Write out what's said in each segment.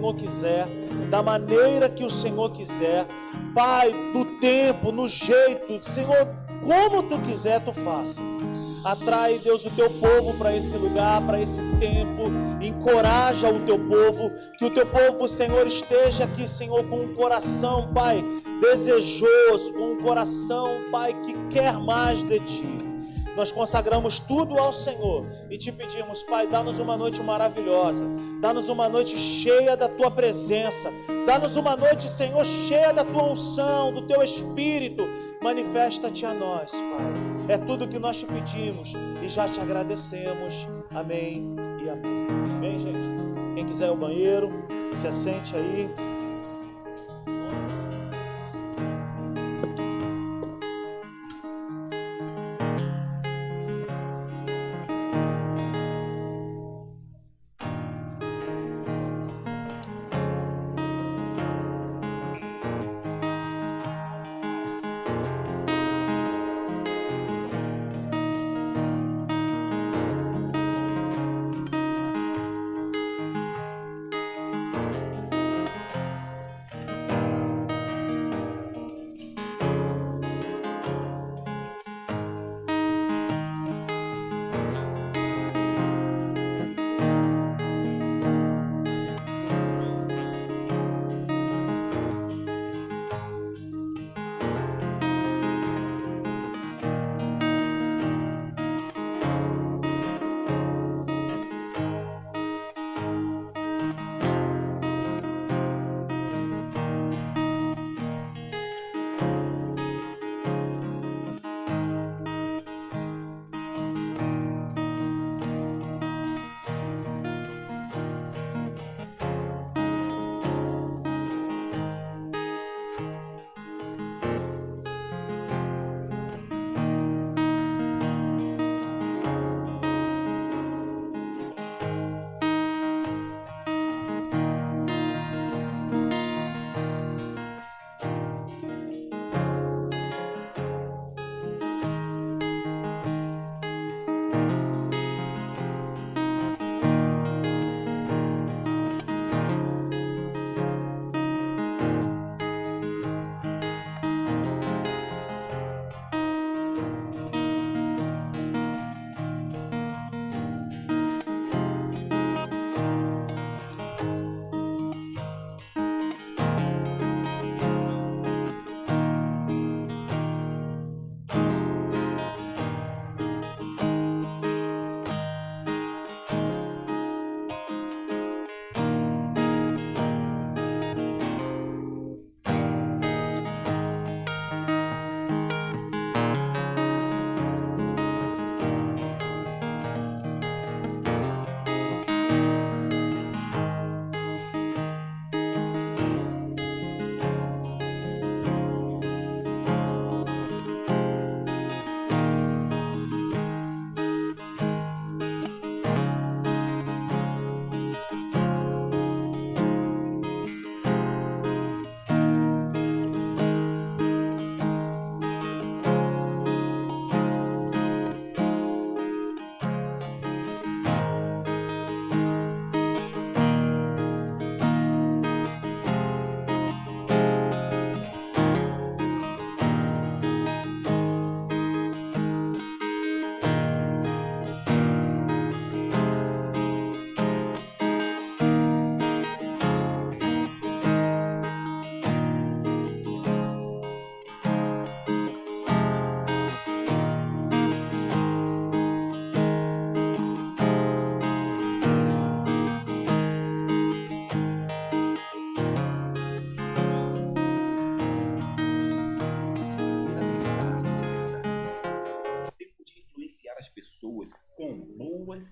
Senhor quiser, da maneira que o Senhor quiser, Pai, do tempo, no jeito, Senhor, como tu quiser, tu faça. Atrai, Deus, o teu povo para esse lugar, para esse tempo. Encoraja o teu povo. Que o teu povo, Senhor, esteja aqui, Senhor, com um coração, Pai, desejoso, com um coração, Pai, que quer mais de ti. Nós consagramos tudo ao Senhor e te pedimos, Pai, dá-nos uma noite maravilhosa, dá-nos uma noite cheia da tua presença, dá-nos uma noite, Senhor, cheia da tua unção, do teu espírito. Manifesta-te a nós, Pai. É tudo que nós te pedimos e já te agradecemos. Amém e amém. Bem, gente, quem quiser ir ao banheiro, se assente aí.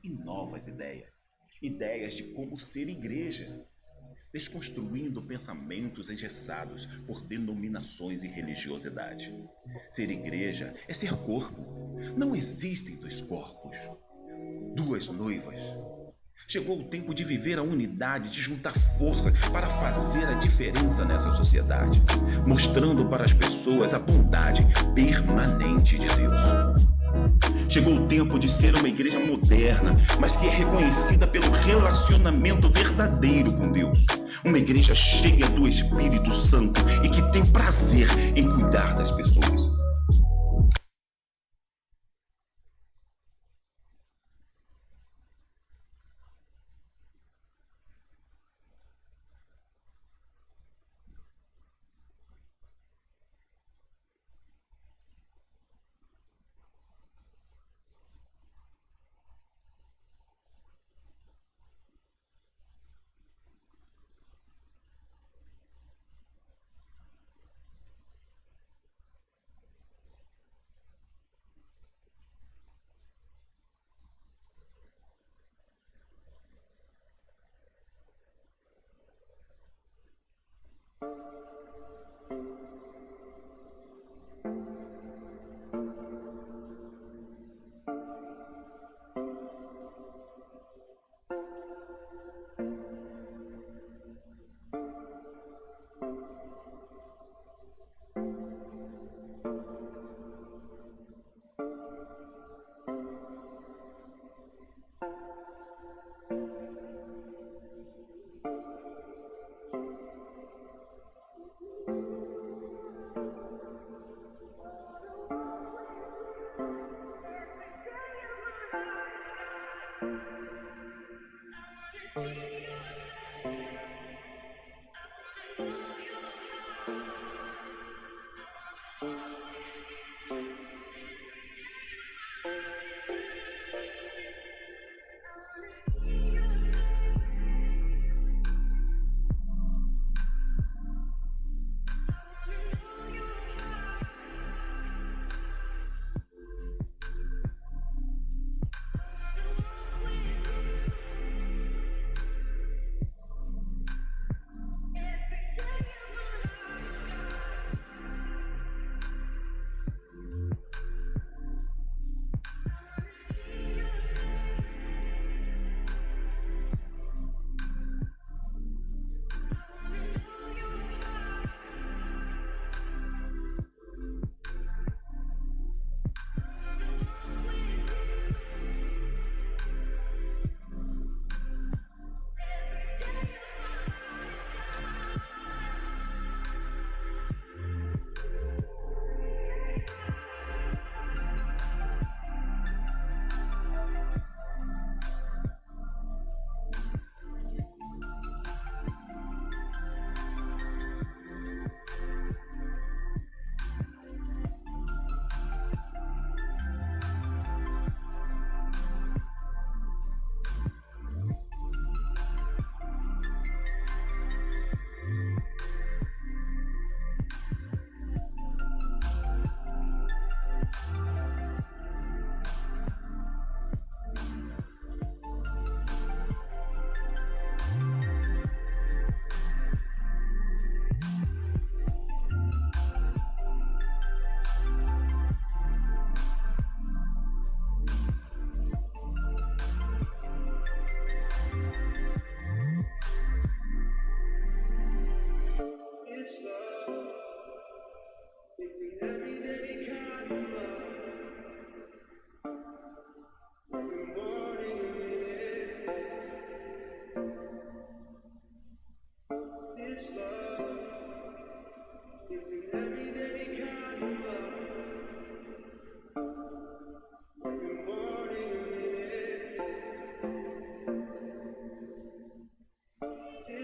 E novas ideias. Ideias de como ser igreja, desconstruindo pensamentos engessados por denominações e religiosidade. Ser igreja é ser corpo. Não existem dois corpos, duas noivas. Chegou o tempo de viver a unidade, de juntar força para fazer a diferença nessa sociedade, mostrando para as pessoas a bondade permanente de Deus. Chegou o tempo de ser uma igreja moderna, mas que é reconhecida pelo relacionamento verdadeiro com Deus. uma igreja cheia do Espírito Santo e que tem prazer em cuidar das pessoas.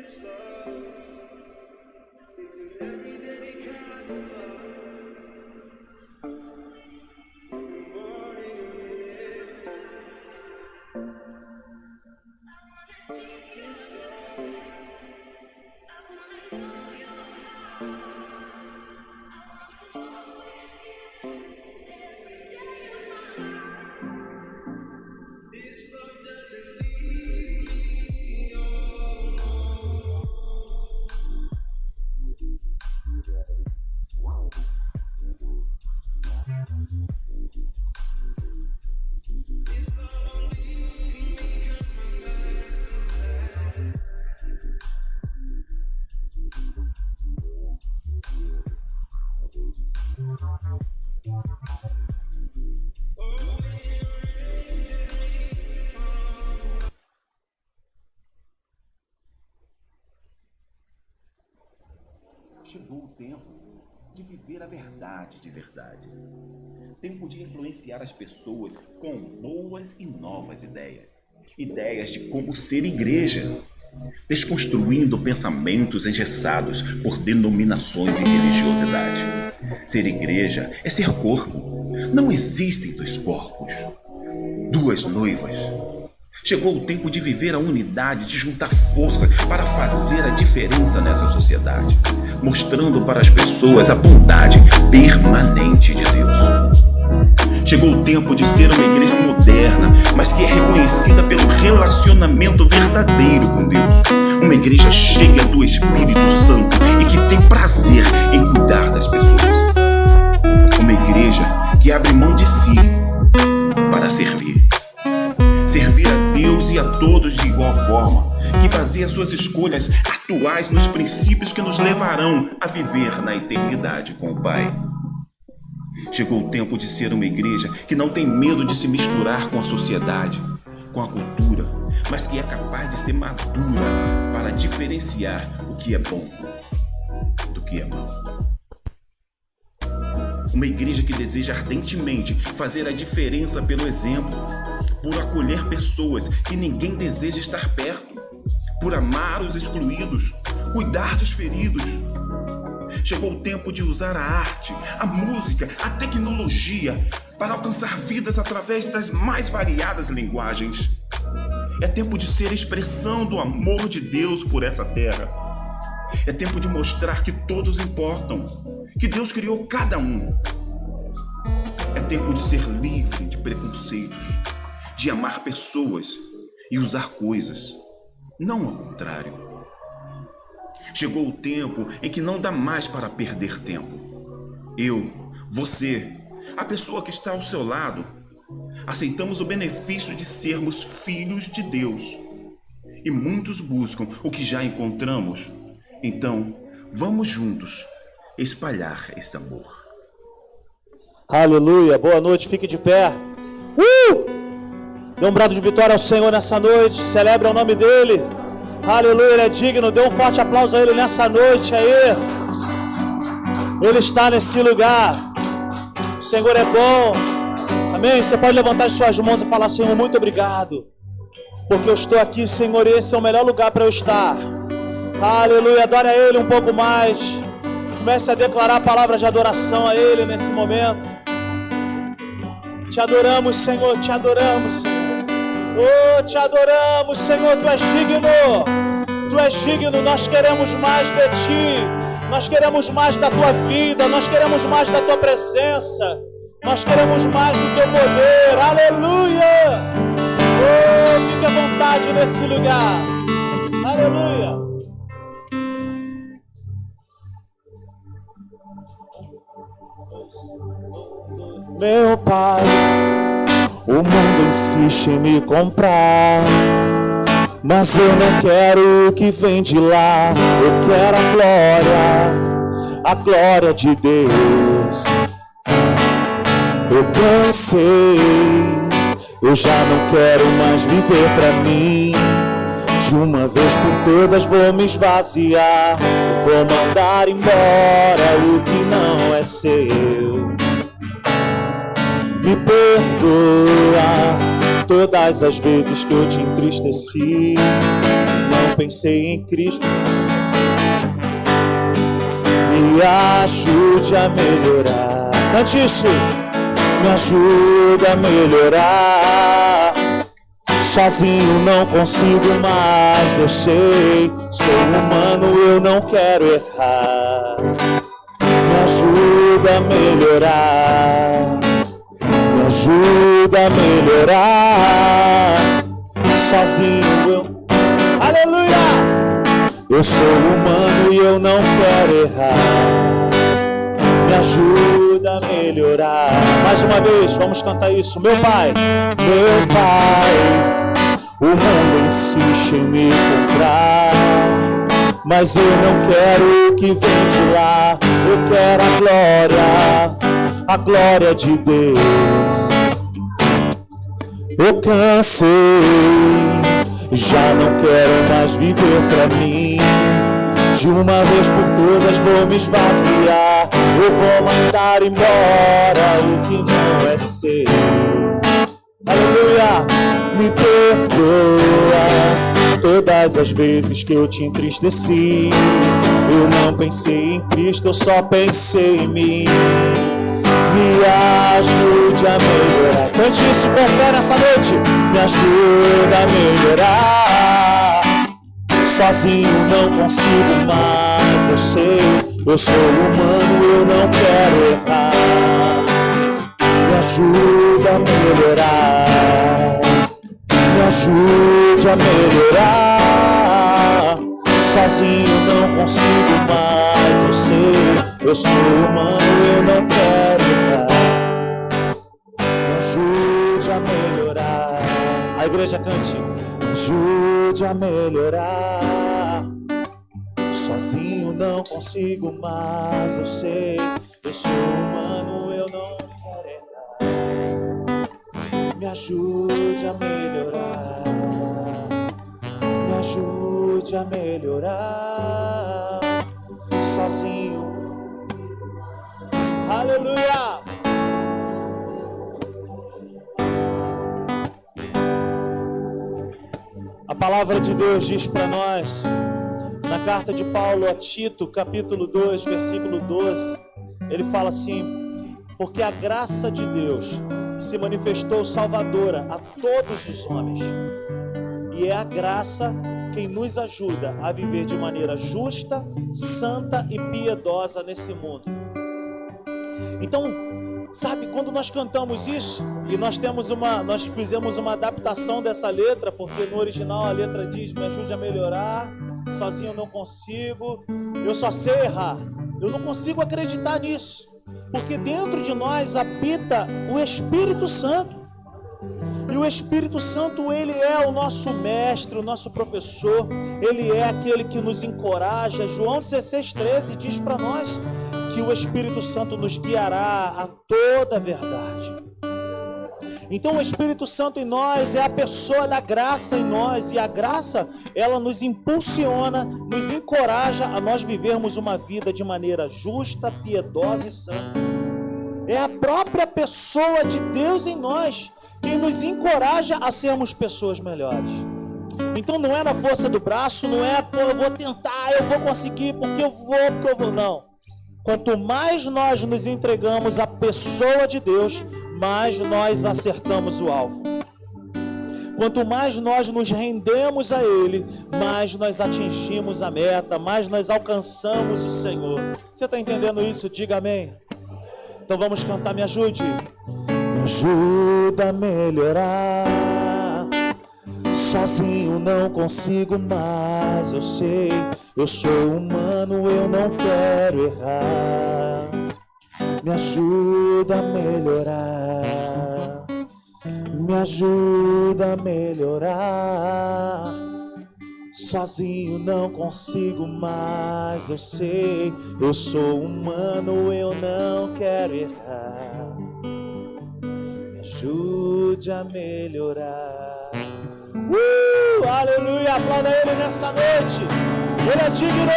It's the Chegou o tempo de viver a verdade de verdade. Tempo de influenciar as pessoas com boas e novas ideias. Ideias de como ser igreja. Desconstruindo pensamentos engessados por denominações e religiosidade. Ser igreja é ser corpo. Não existem dois corpos, duas noivas Chegou o tempo de viver a unidade, de juntar força para fazer a diferença nessa sociedade, mostrando para as pessoas a bondade permanente de Deus. Chegou o tempo de ser uma igreja moderna, mas que é reconhecida pelo relacionamento verdadeiro com Deus. Uma igreja cheia do Espírito Santo e que tem prazer em cuidar das pessoas. Uma igreja que abre mão de si para servir a todos de igual forma, que baseia suas escolhas atuais nos princípios que nos levarão a viver na eternidade com o Pai. Chegou o tempo de ser uma igreja que não tem medo de se misturar com a sociedade, com a cultura, mas que é capaz de ser madura para diferenciar o que é bom do que é mau. Uma igreja que deseja ardentemente fazer a diferença pelo exemplo, por acolher pessoas que ninguém deseja estar perto, por amar os excluídos, cuidar dos feridos. Chegou o tempo de usar a arte, a música, a tecnologia para alcançar vidas através das mais variadas linguagens. É tempo de ser expressão do amor de Deus por essa terra. É tempo de mostrar que todos importam, que Deus criou cada um. É tempo de ser livre de preconceitos, de amar pessoas e usar coisas, não ao contrário. Chegou o tempo em que não dá mais para perder tempo. Eu, você, a pessoa que está ao seu lado, aceitamos o benefício de sermos filhos de Deus. E muitos buscam o que já encontramos. Então, vamos juntos espalhar esse amor. Aleluia, boa noite, fique de pé. Uh! Dê um brado de vitória ao Senhor nessa noite, celebre o nome dEle. Aleluia, Ele é digno, dê um forte aplauso a Ele nessa noite aí. Ele está nesse lugar, o Senhor é bom. Amém? Você pode levantar as suas mãos e falar, Senhor, muito obrigado. Porque eu estou aqui, Senhor, esse é o melhor lugar para eu estar. Aleluia, adore a Ele um pouco mais. Comece a declarar palavras de adoração a Ele nesse momento. Te adoramos, Senhor, te adoramos, Senhor. Oh, te adoramos, Senhor, Tu és digno. Tu és digno, nós queremos mais de Ti. Nós queremos mais da Tua vida, nós queremos mais da Tua presença. Nós queremos mais do Teu poder. Aleluia! Oh, fique à vontade nesse lugar. Aleluia! Meu pai, o mundo insiste em me comprar. Mas eu não quero o que vem de lá, eu quero a glória, a glória de Deus. Eu cansei, eu já não quero mais viver pra mim. De uma vez por todas vou me esvaziar, vou mandar embora o que não é seu. Me perdoa todas as vezes que eu te entristeci. Não pensei em Cristo. Me ajude a melhorar. Cante isso. Me ajuda a melhorar. Sozinho não consigo mais, eu sei. Sou humano, eu não quero errar. Me ajuda a melhorar ajuda a melhorar. Sozinho eu, aleluia. Eu sou humano e eu não quero errar. Me ajuda a melhorar. Mais uma vez, vamos cantar isso. Meu pai, meu pai, o mundo insiste em me comprar. Mas eu não quero o que vem de lá, eu quero a glória a glória de Deus. Eu cansei, já não quero mais viver pra mim. De uma vez por todas vou me esvaziar. Eu vou mandar embora o que não é seu. Aleluia, me perdoa todas as vezes que eu te entristeci. Eu não pensei em Cristo, eu só pensei em mim. Me ajude a melhorar. Cante isso com fé nessa noite. Me ajuda a melhorar. Sozinho não consigo mais, eu sei. Eu sou humano, eu não quero errar. Me ajuda a melhorar. Me ajude a melhorar. Sozinho não consigo mais, eu sei. Eu sou humano, eu não quero errar. Me ajude a melhorar. A igreja cante. Me ajude a melhorar. Sozinho não consigo mais, eu sei. Eu sou humano, eu não quero errar. Me ajude a melhorar. Ajude a melhorar. Sozinho. Aleluia! A palavra de Deus diz para nós, na carta de Paulo a Tito, capítulo 2, versículo 12, ele fala assim: Porque a graça de Deus se manifestou salvadora a todos os homens, e é a graça quem nos ajuda a viver de maneira justa, santa e piedosa nesse mundo. Então, Sabe, quando nós cantamos isso, e nós temos uma, nós fizemos uma adaptação dessa letra, porque no original a letra diz: "Me ajude a melhorar, sozinho eu não consigo, eu só sei errar". Eu não consigo acreditar nisso, porque dentro de nós habita o Espírito Santo. E o Espírito Santo, ele é o nosso mestre, o nosso professor, ele é aquele que nos encoraja. João 16:13 diz para nós: que o Espírito Santo nos guiará a toda a verdade. Então o Espírito Santo em nós é a pessoa da graça em nós e a graça ela nos impulsiona, nos encoraja a nós vivermos uma vida de maneira justa, piedosa e santa. É a própria pessoa de Deus em nós quem nos encoraja a sermos pessoas melhores. Então não é na força do braço, não é, eu vou tentar, eu vou conseguir, porque eu vou, porque eu vou, não. Quanto mais nós nos entregamos à pessoa de Deus, mais nós acertamos o alvo. Quanto mais nós nos rendemos a Ele, mais nós atingimos a meta, mais nós alcançamos o Senhor. Você está entendendo isso? Diga amém. Então vamos cantar, me ajude. Ajuda a melhorar. Sozinho não consigo mais, eu sei. Eu sou humano, eu não quero errar. Me ajuda a melhorar. Me ajuda a melhorar. Sozinho não consigo mais, eu sei. Eu sou humano, eu não quero errar. Ajude a melhorar. Uh, aleluia, aplauda ele nessa noite. Ele é digno.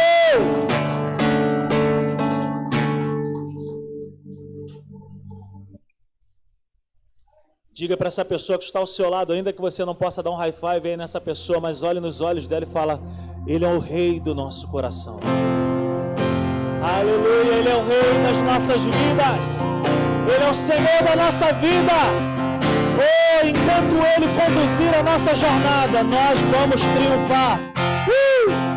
Diga para essa pessoa que está ao seu lado, ainda que você não possa dar um high five aí nessa pessoa, mas olhe nos olhos dela e fala: Ele é o rei do nosso coração. Aleluia, Ele é o rei das nossas vidas. Ele é o Senhor da nossa vida. Oh, enquanto Ele conduzir a nossa jornada, nós vamos triunfar. Uh!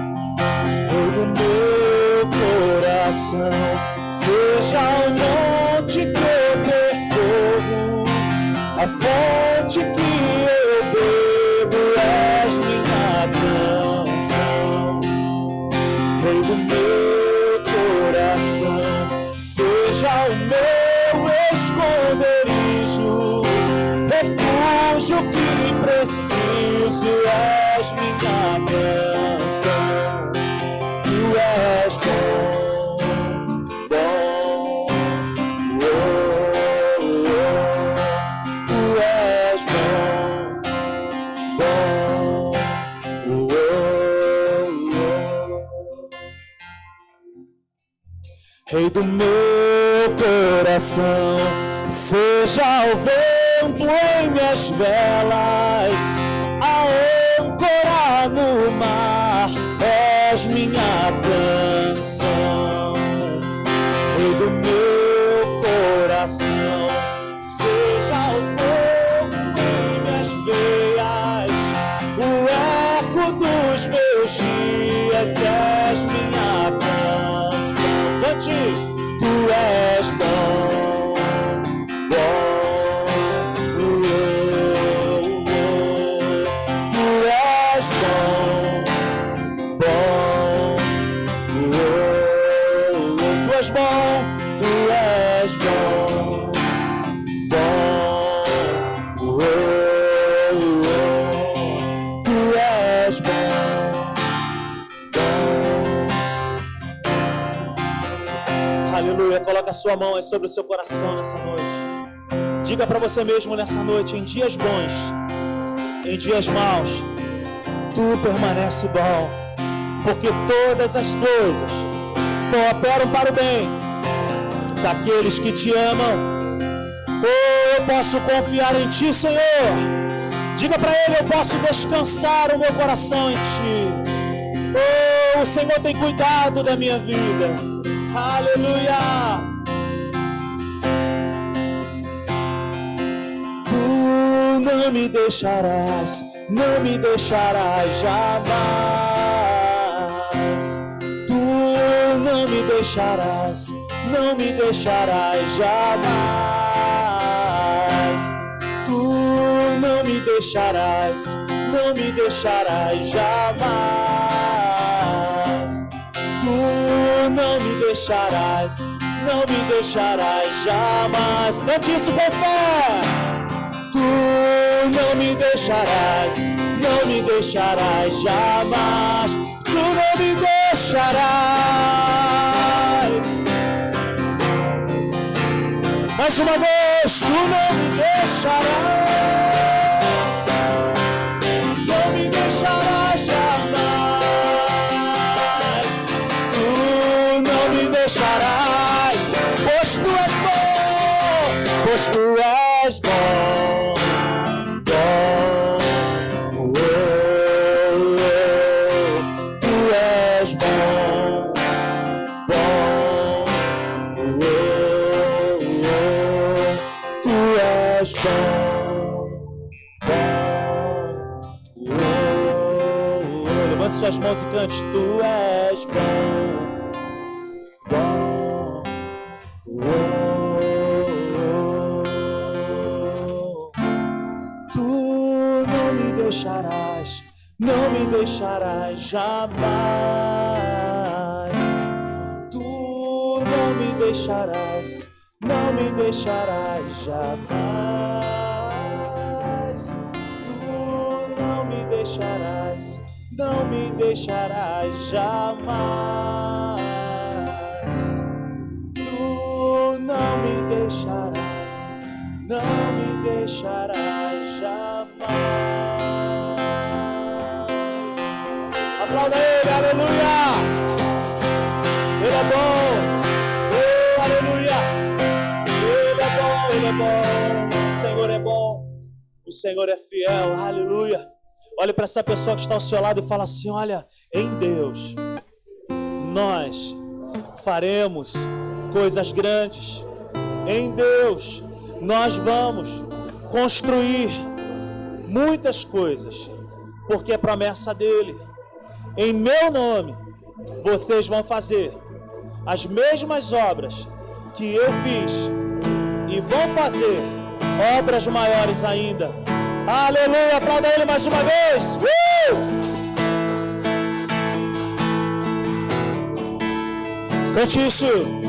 coração seja o monte que eu percorro, a fonte que eu preciso és minha canção. Tu és bom. Rei do meu coração, seja o vento em minhas velas, âncora no mar, és minha canção. Rei do meu coração, seja o fogo em minhas veias, o eco dos meus dias, és minha canção. Cante. Tu és bom, Coloca a sua mão sobre o seu coração nessa noite. Diga para você mesmo nessa noite, em dias bons, em dias maus, tu permanece bom, porque todas as coisas cooperam para o bem daqueles que te amam. Oh, eu posso confiar em ti, Senhor. Diga para ele, eu posso descansar o meu coração em ti. Oh, o Senhor tem cuidado da minha vida. Aleluia. Não me deixarás, não me deixarás jamais. Tu não me deixarás, não me deixarás jamais. Tu não me deixarás, não me deixarás jamais. Tu não me deixarás, não me deixarás jamais. Cante isso com fé. Tu não me deixarás, não me deixarás jamais. Tu não me deixarás. Mais uma vez, tu não me deixarás. Não me deixarás jamais. Tu não me deixarás, pois tu és bom, pois tu és suas mãos e cante, tu és bom, bom, oh, oh. Tu não me deixarás, não me deixarás jamais. Tu não me deixarás, não me deixarás jamais. Tu não me deixarás, não me deixarás jamais. Tu não me deixarás, não me deixarás jamais. Aplauda ele, aleluia! Ele é bom, oh, aleluia! Ele é bom, ele é bom, o Senhor é bom, o Senhor é fiel, aleluia! Olhe para essa pessoa que está ao seu lado e fala assim: olha, em Deus, nós faremos coisas grandes. Em Deus, nós vamos construir muitas coisas, porque é promessa dele. Em meu nome, vocês vão fazer as mesmas obras que eu fiz e vão fazer obras maiores ainda. Aleluia! Aplauda ele mais uma vez. Uh! Cante isso.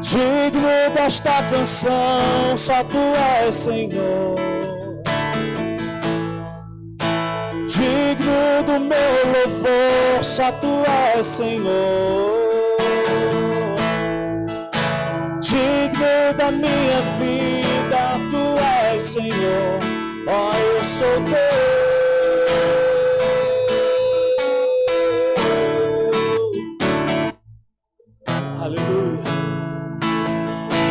Digno desta canção, só tu és Senhor. Digno do meu louvor, só tu és Senhor. Digno da minha vida, Senhor. Ó, eu sou teu. Aleluia.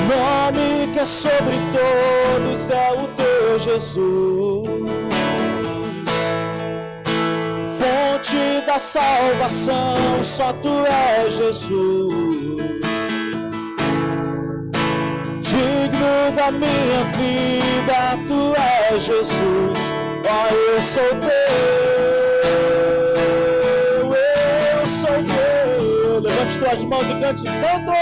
Nome que é sobre todos é o teu Jesus. Fonte da salvação, só tu és Jesus. Digno da minha vida, tu és Jesus. Ó, oh, eu sou teu, eu sou teu. Levante tuas mãos e cante santo.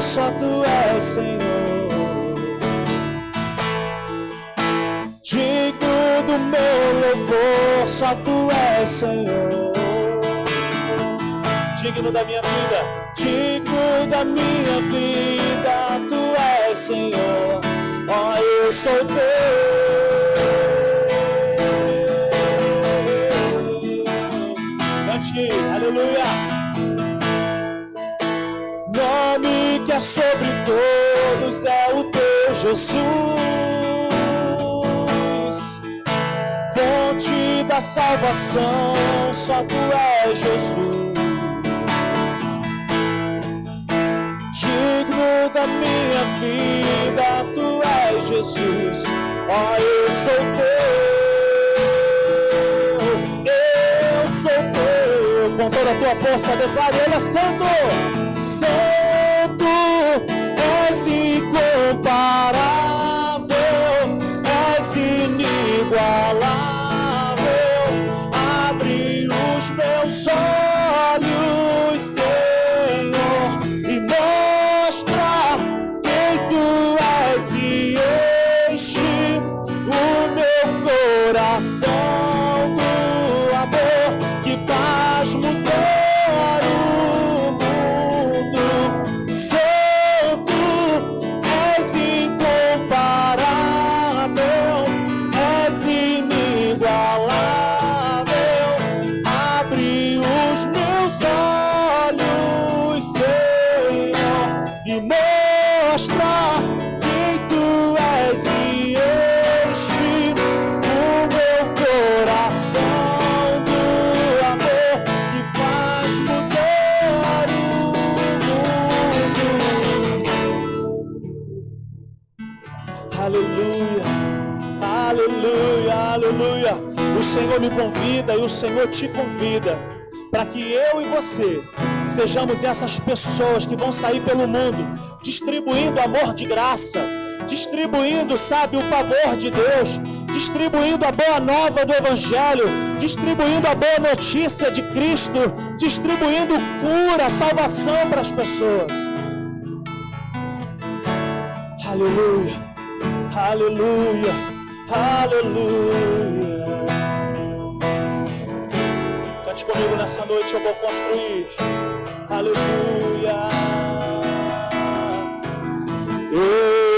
Só tu és Senhor. Digno do meu louvor, só tu és Senhor. Digno da minha vida, digno da minha vida, tu és Senhor. Ó, oh, eu sou teu. Cante, aleluia. Que é sobre todos é o teu Jesus, fonte da salvação, só tu és Jesus. Digno da minha vida, tu és Jesus, ó, oh, eu sou teu, eu sou teu, com toda a tua força, declare, Ele é santo, santo incomparável, Senhor te convida para que eu e você sejamos essas pessoas que vão sair pelo mundo distribuindo amor de graça, distribuindo, sabe, o favor de Deus, distribuindo a boa nova do Evangelho, distribuindo a boa notícia de Cristo, distribuindo cura, salvação para as pessoas. Aleluia, aleluia, aleluia. Cante comigo nessa noite, eu vou construir. Aleluia. Eu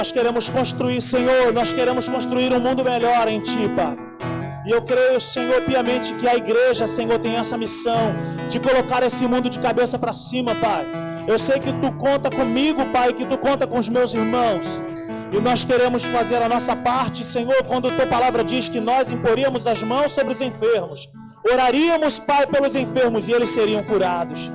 Nós queremos construir, Senhor, nós queremos construir um mundo melhor em Ti, Pai. E eu creio, Senhor, piamente que a igreja, Senhor, tem essa missão de colocar esse mundo de cabeça para cima, Pai. Eu sei que Tu conta comigo, Pai, que Tu conta com os meus irmãos. E nós queremos fazer a nossa parte, Senhor, quando Tua palavra diz que nós imporíamos as mãos sobre os enfermos. Oraríamos, Pai, pelos enfermos e eles seriam curados.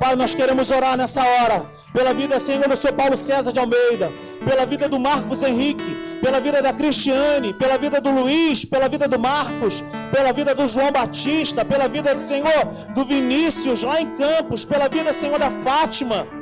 Pai, nós queremos orar nessa hora pela vida, Senhor, do seu Paulo César de Almeida, pela vida do Marcos Henrique, pela vida da Cristiane, pela vida do Luiz, pela vida do Marcos, pela vida do João Batista, pela vida, Senhor, do Vinícius lá em Campos, pela vida, Senhor, da Fátima.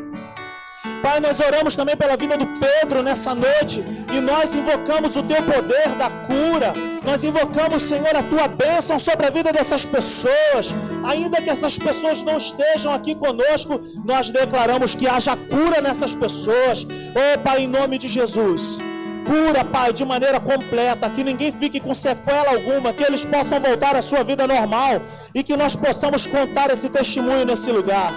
Pai, nós oramos também pela vida do Pedro nessa noite e nós invocamos o teu poder da cura. Nós invocamos, Senhor, a tua bênção sobre a vida dessas pessoas. Ainda que essas pessoas não estejam aqui conosco, nós declaramos que haja cura nessas pessoas. Oh, Pai, em nome de Jesus. Cura, Pai, de maneira completa, que ninguém fique com sequela alguma, que eles possam voltar à sua vida normal e que nós possamos contar esse testemunho nesse lugar.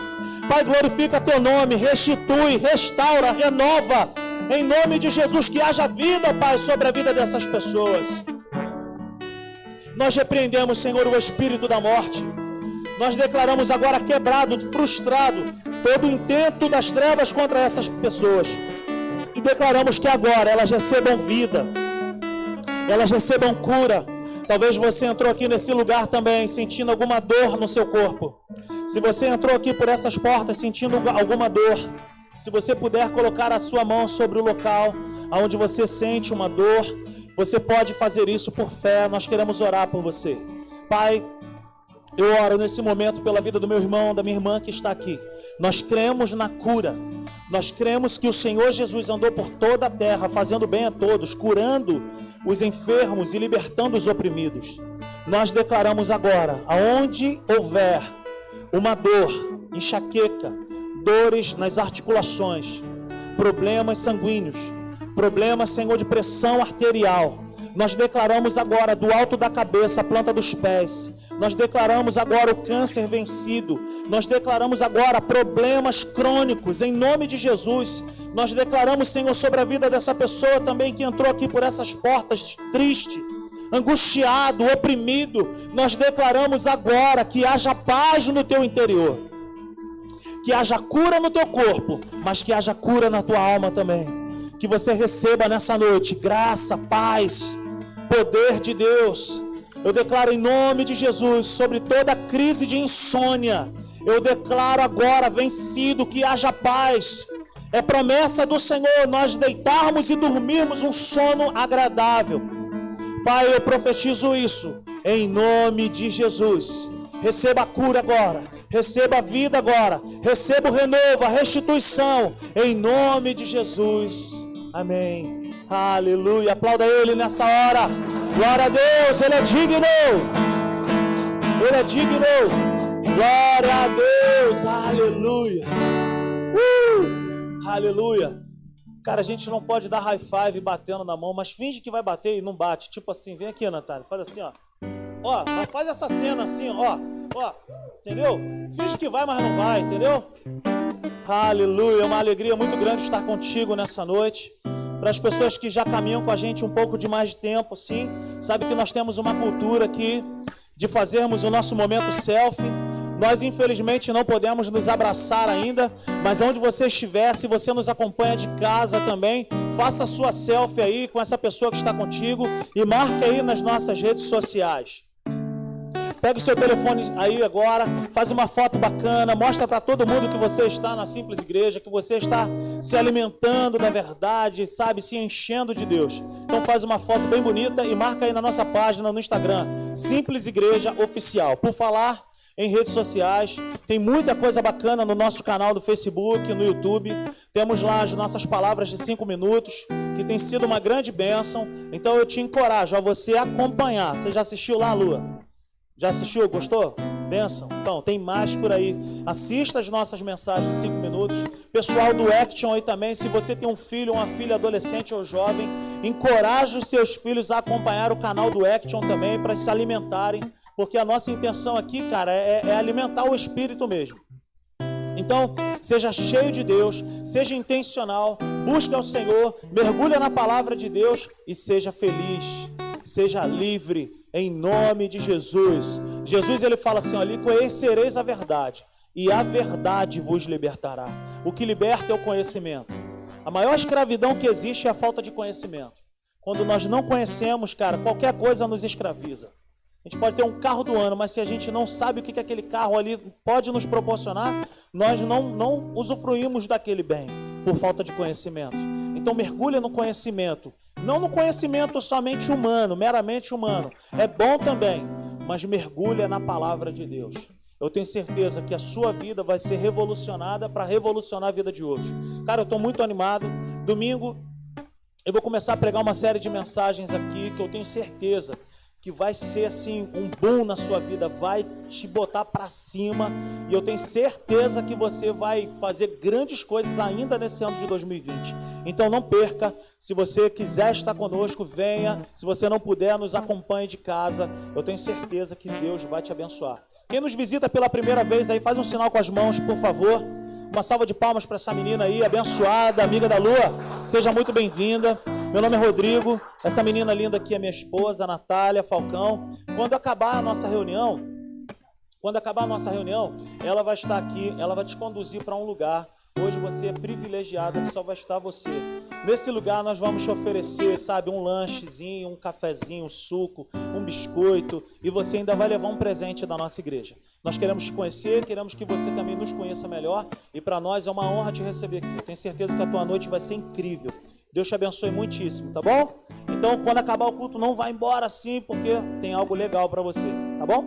Pai, glorifica teu nome, restitui, restaura, renova. Em nome de Jesus, que haja vida, Pai, sobre a vida dessas pessoas. Nós repreendemos, Senhor, o espírito da morte. Nós declaramos agora quebrado, frustrado, todo o intento das trevas contra essas pessoas. E declaramos que agora elas recebam vida, elas recebam cura. Talvez você entrou aqui nesse lugar também sentindo alguma dor no seu corpo. Se você entrou aqui por essas portas sentindo alguma dor, se você puder colocar a sua mão sobre o local onde você sente uma dor, você pode fazer isso por fé. Nós queremos orar por você. Pai, eu oro nesse momento pela vida do meu irmão, da minha irmã que está aqui. Nós cremos na cura. Nós cremos que o Senhor Jesus andou por toda a terra, fazendo bem a todos, curando os enfermos e libertando os oprimidos. Nós declaramos agora, aonde houver uma dor, enxaqueca, dores nas articulações, problemas sanguíneos, problemas, Senhor, de pressão arterial. Nós declaramos agora do alto da cabeça, a planta dos pés. Nós declaramos agora o câncer vencido. Nós declaramos agora problemas crônicos em nome de Jesus. Nós declaramos, Senhor, sobre a vida dessa pessoa também que entrou aqui por essas portas triste angustiado, oprimido, nós declaramos agora que haja paz no teu interior, que haja cura no teu corpo, mas que haja cura na tua alma também. Que você receba nessa noite graça, paz, poder de Deus. Eu declaro em nome de Jesus sobre toda crise de insônia. Eu declaro agora vencido que haja paz. É promessa do Senhor nós deitarmos e dormirmos um sono agradável. Pai, eu profetizo isso em nome de Jesus. Receba a cura agora, receba a vida agora, receba o renovo, a restituição, em nome de Jesus. Amém. Aleluia. Aplauda Ele nessa hora. Glória a Deus, Ele é digno. Ele é digno. Glória a Deus. Aleluia. Uh! Aleluia. Cara, a gente não pode dar high five batendo na mão, mas finge que vai bater e não bate. Tipo assim, vem aqui, Natália, faz assim, ó. Ó, faz essa cena assim, ó. Ó, entendeu? Finge que vai, mas não vai, entendeu? Aleluia, é uma alegria muito grande estar contigo nessa noite. Para as pessoas que já caminham com a gente um pouco de mais de tempo, sim, sabe que nós temos uma cultura aqui de fazermos o nosso momento selfie nós, infelizmente, não podemos nos abraçar ainda, mas onde você estiver, se você nos acompanha de casa também, faça sua selfie aí com essa pessoa que está contigo e marque aí nas nossas redes sociais. Pega o seu telefone aí agora, faz uma foto bacana, mostra para todo mundo que você está na simples igreja, que você está se alimentando da verdade, sabe, se enchendo de Deus. Então faz uma foto bem bonita e marca aí na nossa página no Instagram, Simples Igreja Oficial. Por falar em redes sociais. Tem muita coisa bacana no nosso canal do Facebook, no YouTube. Temos lá as nossas palavras de cinco minutos, que tem sido uma grande bênção. Então eu te encorajo a você acompanhar. Você já assistiu lá, Lua? Já assistiu? Gostou? Bênção. Então, tem mais por aí. Assista as nossas mensagens de cinco minutos. Pessoal do Action aí também, se você tem um filho, uma filha adolescente ou jovem, encoraje os seus filhos a acompanhar o canal do Action também para se alimentarem porque a nossa intenção aqui, cara, é, é alimentar o espírito mesmo. Então, seja cheio de Deus, seja intencional, busque ao Senhor, mergulha na palavra de Deus e seja feliz, seja livre em nome de Jesus. Jesus ele fala assim ali: conhecereis a verdade e a verdade vos libertará. O que liberta é o conhecimento. A maior escravidão que existe é a falta de conhecimento. Quando nós não conhecemos, cara, qualquer coisa nos escraviza. A gente pode ter um carro do ano, mas se a gente não sabe o que, que aquele carro ali pode nos proporcionar, nós não, não usufruímos daquele bem por falta de conhecimento. Então mergulha no conhecimento, não no conhecimento somente humano, meramente humano. É bom também, mas mergulha na palavra de Deus. Eu tenho certeza que a sua vida vai ser revolucionada para revolucionar a vida de outros. Cara, eu estou muito animado. Domingo eu vou começar a pregar uma série de mensagens aqui que eu tenho certeza que vai ser assim um boom na sua vida, vai te botar para cima e eu tenho certeza que você vai fazer grandes coisas ainda nesse ano de 2020. Então não perca, se você quiser estar conosco, venha. Se você não puder, nos acompanhe de casa. Eu tenho certeza que Deus vai te abençoar. Quem nos visita pela primeira vez aí, faz um sinal com as mãos, por favor. Uma salva de palmas para essa menina aí, abençoada, amiga da lua. Seja muito bem-vinda. Meu nome é Rodrigo. Essa menina linda aqui é minha esposa, Natália Falcão. Quando acabar a nossa reunião, quando acabar a nossa reunião, ela vai estar aqui, ela vai te conduzir para um lugar Hoje você é privilegiado que só vai estar você. Nesse lugar nós vamos te oferecer, sabe, um lanchezinho, um cafezinho, um suco, um biscoito e você ainda vai levar um presente da nossa igreja. Nós queremos te conhecer, queremos que você também nos conheça melhor e para nós é uma honra te receber aqui. Eu tenho certeza que a tua noite vai ser incrível. Deus te abençoe muitíssimo, tá bom? Então, quando acabar o culto, não vá embora assim, porque tem algo legal para você, tá bom?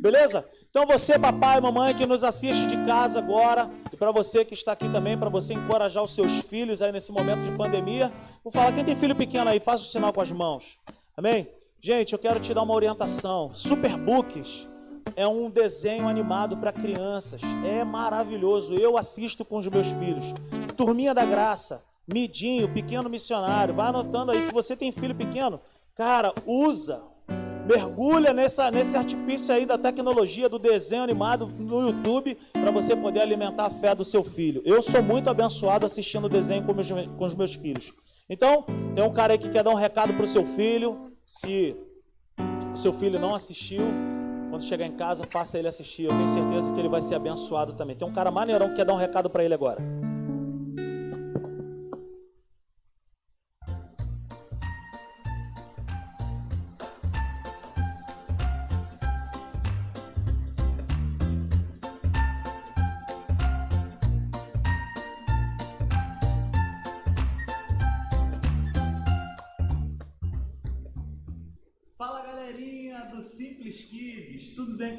Beleza? Então você, papai mamãe que nos assiste de casa agora, e para você que está aqui também, para você encorajar os seus filhos aí nesse momento de pandemia, vou falar, quem tem filho pequeno aí, faz o sinal com as mãos. Amém? Gente, eu quero te dar uma orientação. Superbooks é um desenho animado para crianças. É maravilhoso. Eu assisto com os meus filhos. Turminha da Graça, Midinho, Pequeno Missionário. Vai anotando aí. Se você tem filho pequeno, cara, usa mergulha nessa, nesse artifício aí da tecnologia, do desenho animado no YouTube, para você poder alimentar a fé do seu filho. Eu sou muito abençoado assistindo desenho com, meus, com os meus filhos. Então, tem um cara aí que quer dar um recado para o seu filho. Se o seu filho não assistiu, quando chegar em casa, faça ele assistir. Eu tenho certeza que ele vai ser abençoado também. Tem um cara maneirão que quer dar um recado para ele agora.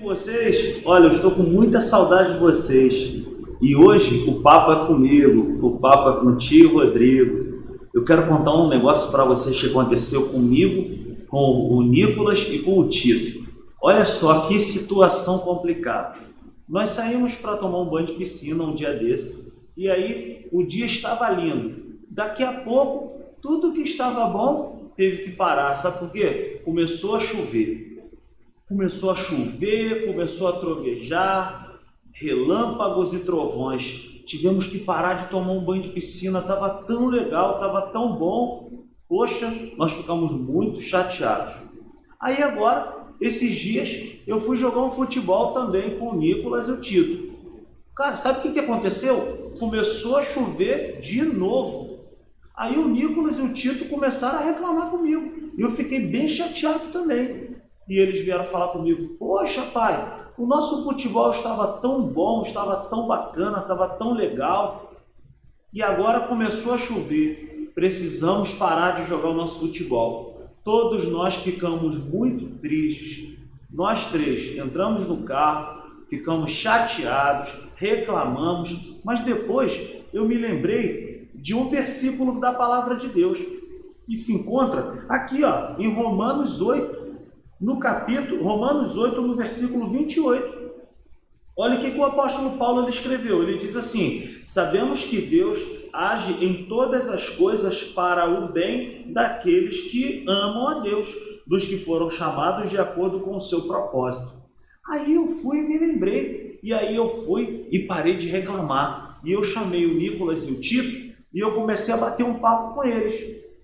Vocês? Olha, eu estou com muita saudade de vocês. E hoje o papo é comigo, o papo é contigo, Rodrigo. Eu quero contar um negócio para vocês que aconteceu comigo, com o Nicolas e com o Tito. Olha só que situação complicada. Nós saímos para tomar um banho de piscina um dia desse, e aí o dia estava lindo. Daqui a pouco, tudo que estava bom teve que parar. Sabe por quê? Começou a chover. Começou a chover, começou a trovejar, relâmpagos e trovões. Tivemos que parar de tomar um banho de piscina, estava tão legal, estava tão bom. Poxa, nós ficamos muito chateados. Aí agora, esses dias, eu fui jogar um futebol também com o Nicolas e o Tito. Cara, sabe o que, que aconteceu? Começou a chover de novo. Aí o Nicolas e o Tito começaram a reclamar comigo. E eu fiquei bem chateado também. E eles vieram falar comigo: Poxa, pai, o nosso futebol estava tão bom, estava tão bacana, estava tão legal, e agora começou a chover. Precisamos parar de jogar o nosso futebol. Todos nós ficamos muito tristes. Nós três entramos no carro, ficamos chateados, reclamamos, mas depois eu me lembrei de um versículo da palavra de Deus que se encontra aqui, ó, em Romanos 8, no capítulo, Romanos 8, no versículo 28. Olha o que, que o apóstolo Paulo ele escreveu. Ele diz assim: Sabemos que Deus age em todas as coisas para o bem daqueles que amam a Deus, dos que foram chamados de acordo com o seu propósito. Aí eu fui e me lembrei, e aí eu fui e parei de reclamar. E eu chamei o Nicolas e o Tito E eu comecei a bater um papo com eles.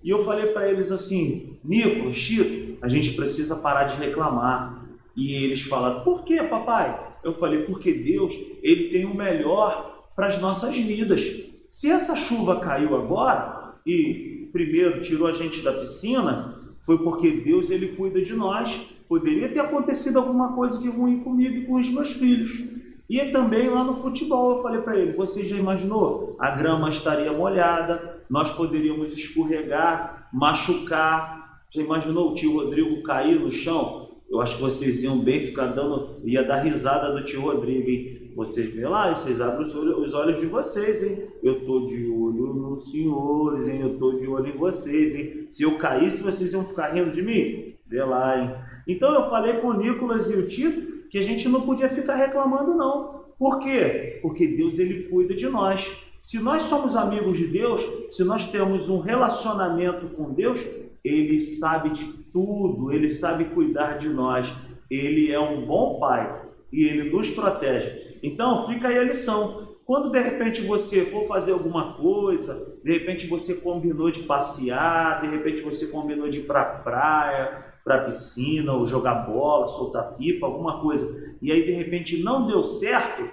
E eu falei para eles assim: Nico, Chico, a gente precisa parar de reclamar. E eles falaram: Por que, papai? Eu falei: Porque Deus, ele tem o melhor para as nossas vidas. Se essa chuva caiu agora e primeiro tirou a gente da piscina, foi porque Deus ele cuida de nós. Poderia ter acontecido alguma coisa de ruim comigo e com os meus filhos. E também lá no futebol eu falei para ele: você já imaginou? A grama estaria molhada, nós poderíamos escorregar, machucar. Já imaginou o tio Rodrigo cair no chão? Eu acho que vocês iam bem ficar dando, ia dar risada do tio Rodrigo, hein? Vocês vê lá e vocês abrem os olhos de vocês, hein? Eu tô de olho nos senhores, hein? Eu tô de olho em vocês, hein? Se eu caísse, vocês iam ficar rindo de mim? Vê lá, hein? Então eu falei com o Nicolas e o Tito que a gente não podia ficar reclamando, não. Por quê? Porque Deus ele cuida de nós. Se nós somos amigos de Deus, se nós temos um relacionamento com Deus, Ele sabe de tudo, Ele sabe cuidar de nós. Ele é um bom Pai e Ele nos protege. Então, fica aí a lição. Quando de repente você for fazer alguma coisa, de repente você combinou de passear, de repente você combinou de ir para a praia, para piscina, ou jogar bola, soltar pipa, alguma coisa, e aí de repente não deu certo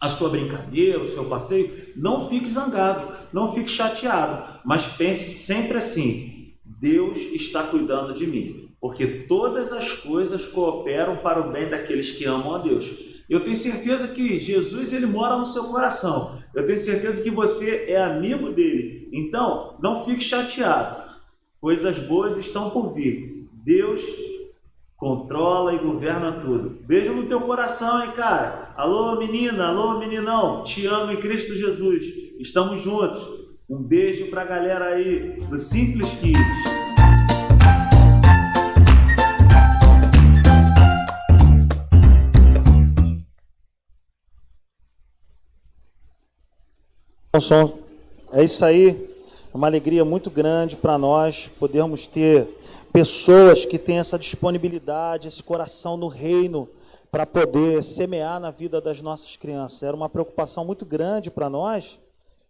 a sua brincadeira, o seu passeio, não fique zangado, não fique chateado, mas pense sempre assim: Deus está cuidando de mim, porque todas as coisas cooperam para o bem daqueles que amam a Deus. Eu tenho certeza que Jesus ele mora no seu coração. Eu tenho certeza que você é amigo dele. Então, não fique chateado. Coisas boas estão por vir. Deus controla e governa tudo. Beijo no teu coração, hein, cara? Alô, menina, alô, meninão. Te amo em Cristo Jesus. Estamos juntos. Um beijo pra galera aí do Simples Kids. É isso aí, é uma alegria muito grande para nós podermos ter pessoas que têm essa disponibilidade, esse coração no reino para poder semear na vida das nossas crianças. Era uma preocupação muito grande para nós,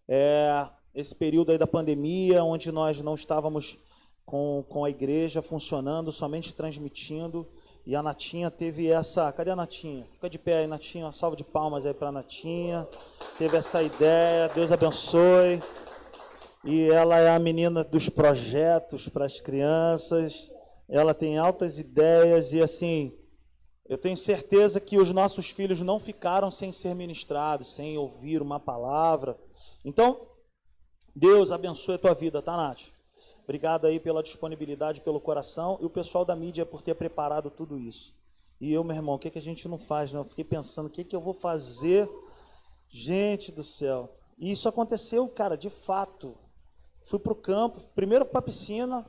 é, esse período aí da pandemia, onde nós não estávamos com, com a igreja funcionando, somente transmitindo. E a Natinha teve essa. Cadê a Natinha? Fica de pé aí, Natinha. Uma salva de palmas aí para a Natinha. Teve essa ideia. Deus abençoe e ela é a menina dos projetos para as crianças. Ela tem altas ideias e assim, eu tenho certeza que os nossos filhos não ficaram sem ser ministrados, sem ouvir uma palavra. Então, Deus abençoe a tua vida, tá, Nath? Obrigado aí pela disponibilidade, pelo coração e o pessoal da mídia por ter preparado tudo isso. E eu, meu irmão, o que, que a gente não faz? Não? Eu fiquei pensando, o que, que eu vou fazer? Gente do céu. E isso aconteceu, cara, de fato. Fui para o campo, primeiro para a piscina,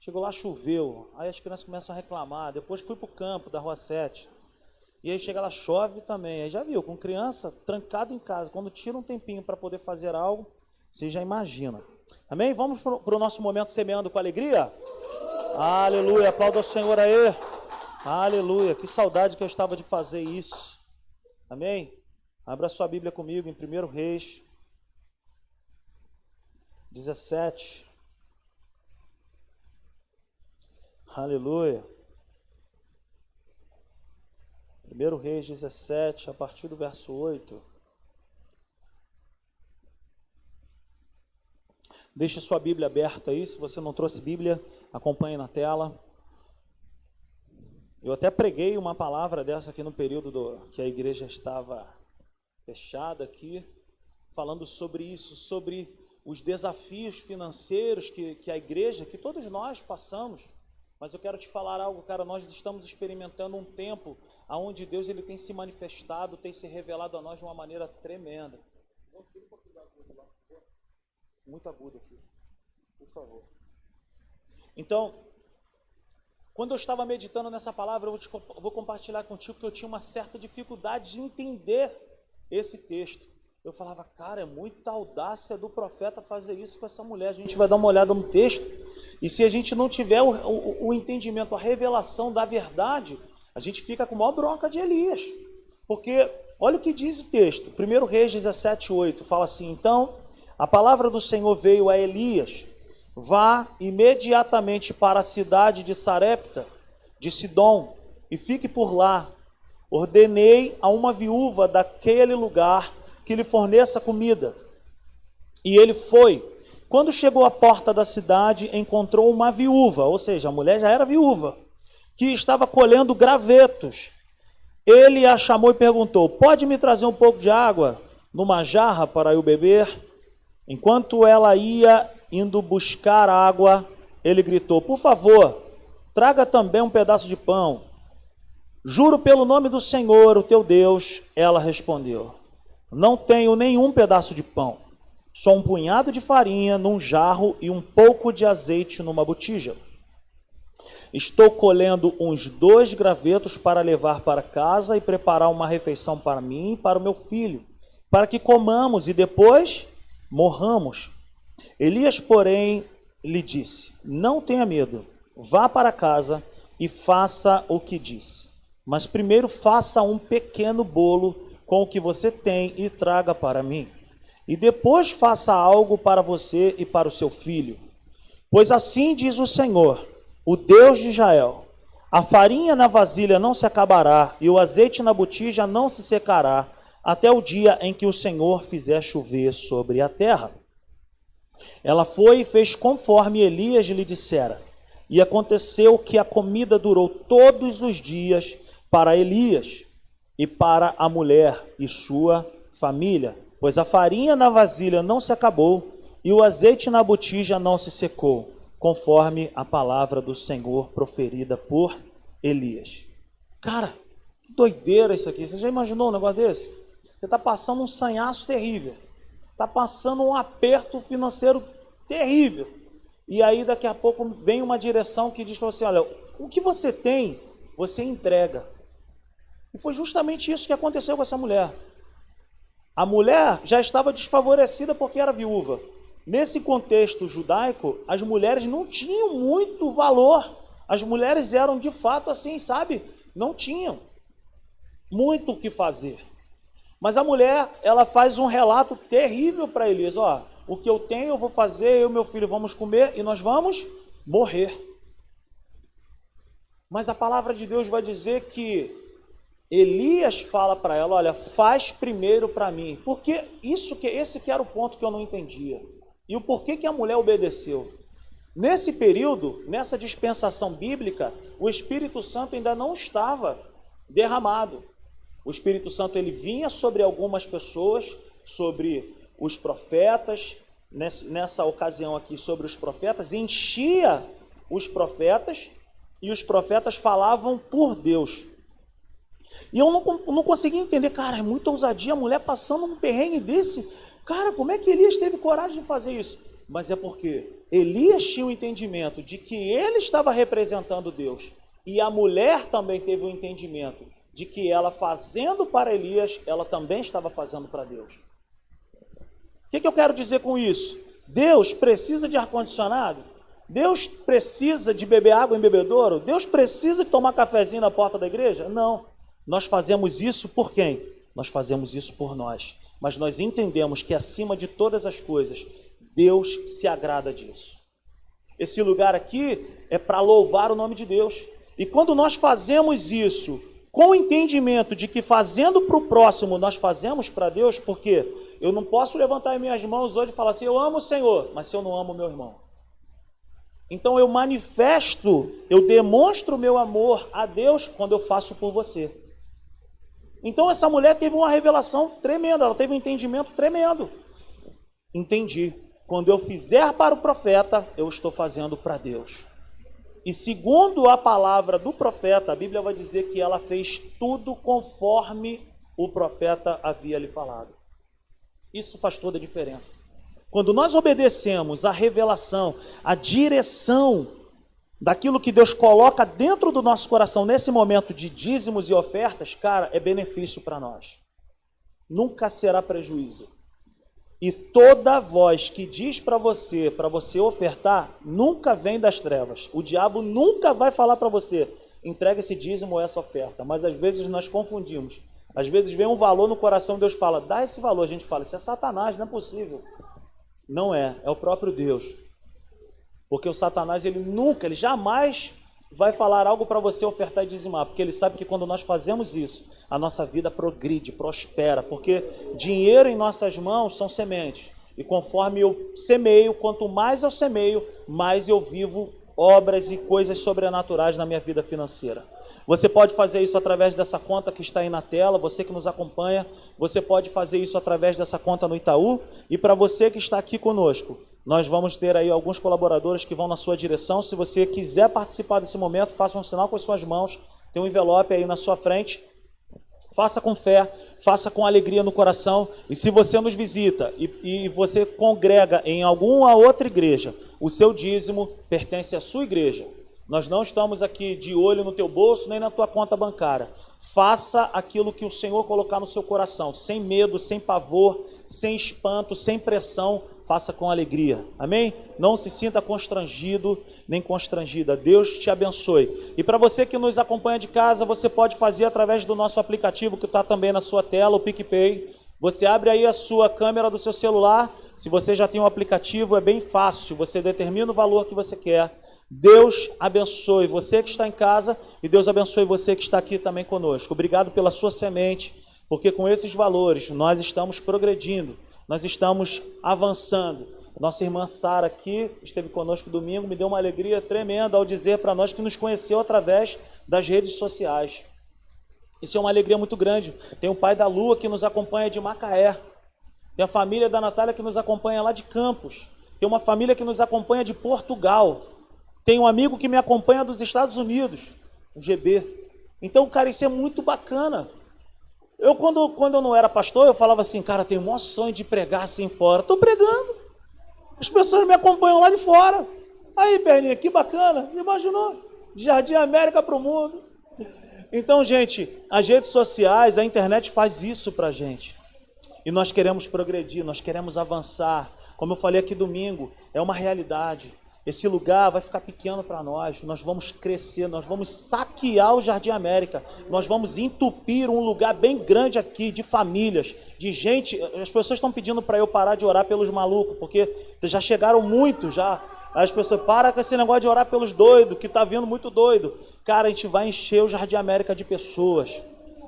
chegou lá, choveu. Aí as crianças começam a reclamar. Depois fui para o campo da Rua 7. E aí chega lá, chove também. Aí já viu, com criança trancada em casa. Quando tira um tempinho para poder fazer algo, você já imagina. Amém? Vamos para o nosso momento semeando com alegria? Aleluia, aplauda o Senhor aí. Aleluia, que saudade que eu estava de fazer isso. Amém? Abra sua Bíblia comigo em 1 Reis 17. Aleluia. 1 Reis 17, a partir do verso 8. Deixe sua Bíblia aberta aí. Se você não trouxe Bíblia, acompanhe na tela. Eu até preguei uma palavra dessa aqui no período do, que a igreja estava fechada aqui, falando sobre isso, sobre os desafios financeiros que, que a igreja, que todos nós passamos. Mas eu quero te falar algo, cara, nós estamos experimentando um tempo onde Deus ele tem se manifestado, tem se revelado a nós de uma maneira tremenda. Muito agudo aqui, por favor. Então, quando eu estava meditando nessa palavra, eu vou compartilhar contigo que eu tinha uma certa dificuldade de entender esse texto. Eu falava, cara, é muita audácia do profeta fazer isso com essa mulher. A gente vai dar uma olhada no texto. E se a gente não tiver o, o, o entendimento, a revelação da verdade, a gente fica com maior bronca de Elias. Porque, olha o que diz o texto. 1 Reis 17, 8 fala assim: Então a palavra do Senhor veio a Elias: Vá imediatamente para a cidade de Sarepta, de Sidom, e fique por lá. Ordenei a uma viúva daquele lugar que lhe forneça comida. E ele foi. Quando chegou à porta da cidade, encontrou uma viúva, ou seja, a mulher já era viúva, que estava colhendo gravetos. Ele a chamou e perguntou: Pode me trazer um pouco de água numa jarra para eu beber? Enquanto ela ia indo buscar água, ele gritou: Por favor, traga também um pedaço de pão. Juro pelo nome do Senhor, o teu Deus, ela respondeu: Não tenho nenhum pedaço de pão, só um punhado de farinha num jarro e um pouco de azeite numa botija. Estou colhendo uns dois gravetos para levar para casa e preparar uma refeição para mim e para o meu filho, para que comamos e depois morramos. Elias, porém, lhe disse: Não tenha medo, vá para casa e faça o que disse. Mas primeiro faça um pequeno bolo com o que você tem e traga para mim. E depois faça algo para você e para o seu filho. Pois assim diz o Senhor o Deus de Israel: a farinha na vasilha não se acabará, e o azeite na botija não se secará, até o dia em que o Senhor fizer chover sobre a terra. Ela foi e fez conforme Elias lhe dissera. E aconteceu que a comida durou todos os dias para Elias e para a mulher e sua família, pois a farinha na vasilha não se acabou e o azeite na botija não se secou conforme a palavra do Senhor proferida por Elias. Cara, que doideira isso aqui. Você já imaginou um negócio desse? Você está passando um sanhaço terrível. Está passando um aperto financeiro terrível. E aí daqui a pouco vem uma direção que diz para você, olha, o que você tem, você entrega. E foi justamente isso que aconteceu com essa mulher. A mulher já estava desfavorecida porque era viúva. Nesse contexto judaico, as mulheres não tinham muito valor. As mulheres eram de fato assim, sabe? Não tinham muito o que fazer. Mas a mulher, ela faz um relato terrível para Elias: ó, o que eu tenho eu vou fazer, eu e meu filho vamos comer e nós vamos morrer. Mas a palavra de Deus vai dizer que Elias fala para ela: olha, faz primeiro para mim. Porque isso que esse que era o ponto que eu não entendia. E o porquê que a mulher obedeceu? Nesse período, nessa dispensação bíblica, o Espírito Santo ainda não estava derramado. O Espírito Santo ele vinha sobre algumas pessoas, sobre os profetas, nessa ocasião aqui sobre os profetas, enchia os profetas e os profetas falavam por Deus. E eu não, não conseguia entender, cara, é muita ousadia a mulher passando um perrengue desse. Cara, como é que Elias teve coragem de fazer isso? Mas é porque Elias tinha o entendimento de que ele estava representando Deus. E a mulher também teve o entendimento de que ela fazendo para Elias, ela também estava fazendo para Deus. O que, que eu quero dizer com isso? Deus precisa de ar-condicionado? Deus precisa de beber água em bebedouro? Deus precisa de tomar cafezinho na porta da igreja? Não. Nós fazemos isso por quem? Nós fazemos isso por nós mas nós entendemos que acima de todas as coisas, Deus se agrada disso. Esse lugar aqui é para louvar o nome de Deus. E quando nós fazemos isso com o entendimento de que fazendo para o próximo nós fazemos para Deus, porque eu não posso levantar minhas mãos hoje e falar assim: eu amo o Senhor, mas se eu não amo meu irmão. Então eu manifesto, eu demonstro meu amor a Deus quando eu faço por você. Então essa mulher teve uma revelação tremenda, ela teve um entendimento tremendo. Entendi. Quando eu fizer para o profeta, eu estou fazendo para Deus. E segundo a palavra do profeta, a Bíblia vai dizer que ela fez tudo conforme o profeta havia lhe falado. Isso faz toda a diferença. Quando nós obedecemos a revelação, a direção daquilo que Deus coloca dentro do nosso coração nesse momento de dízimos e ofertas, cara, é benefício para nós. Nunca será prejuízo. E toda voz que diz para você, para você ofertar, nunca vem das trevas. O diabo nunca vai falar para você, entrega esse dízimo ou essa oferta. Mas às vezes nós confundimos. Às vezes vem um valor no coração, Deus fala, dá esse valor. A gente fala, isso é Satanás, não é possível. Não é, é o próprio Deus. Porque o Satanás, ele nunca, ele jamais vai falar algo para você ofertar e dizimar, porque ele sabe que quando nós fazemos isso, a nossa vida progride, prospera, porque dinheiro em nossas mãos são sementes. E conforme eu semeio, quanto mais eu semeio, mais eu vivo obras e coisas sobrenaturais na minha vida financeira. Você pode fazer isso através dessa conta que está aí na tela, você que nos acompanha, você pode fazer isso através dessa conta no Itaú, e para você que está aqui conosco, nós vamos ter aí alguns colaboradores que vão na sua direção. Se você quiser participar desse momento, faça um sinal com as suas mãos. Tem um envelope aí na sua frente. Faça com fé, faça com alegria no coração. E se você nos visita e, e você congrega em alguma outra igreja, o seu dízimo pertence à sua igreja. Nós não estamos aqui de olho no teu bolso nem na tua conta bancária. Faça aquilo que o Senhor colocar no seu coração, sem medo, sem pavor, sem espanto, sem pressão, faça com alegria. Amém? Não se sinta constrangido nem constrangida. Deus te abençoe. E para você que nos acompanha de casa, você pode fazer através do nosso aplicativo que está também na sua tela, o PicPay. Você abre aí a sua câmera do seu celular. Se você já tem um aplicativo, é bem fácil. Você determina o valor que você quer Deus abençoe você que está em casa e Deus abençoe você que está aqui também conosco. Obrigado pela sua semente, porque com esses valores nós estamos progredindo, nós estamos avançando. Nossa irmã Sara aqui esteve conosco domingo, me deu uma alegria tremenda ao dizer para nós que nos conheceu através das redes sociais. Isso é uma alegria muito grande. Tem o pai da Lua que nos acompanha de Macaé. Tem a família da Natália que nos acompanha lá de Campos. Tem uma família que nos acompanha de Portugal. Tem um amigo que me acompanha dos Estados Unidos, o GB. Então, cara, isso é muito bacana. Eu, quando, quando eu não era pastor, eu falava assim, cara, tenho o maior sonho de pregar assim fora. Estou pregando. As pessoas me acompanham lá de fora. Aí, Berninha, que bacana. Imaginou? De Jardim América para o mundo. Então, gente, as redes sociais, a internet faz isso para gente. E nós queremos progredir, nós queremos avançar. Como eu falei aqui domingo, é uma realidade. Esse lugar vai ficar pequeno para nós, nós vamos crescer, nós vamos saquear o Jardim América, nós vamos entupir um lugar bem grande aqui de famílias, de gente. As pessoas estão pedindo para eu parar de orar pelos malucos, porque já chegaram muito já. As pessoas, para com esse negócio de orar pelos doidos, que está vindo muito doido. Cara, a gente vai encher o Jardim América de pessoas,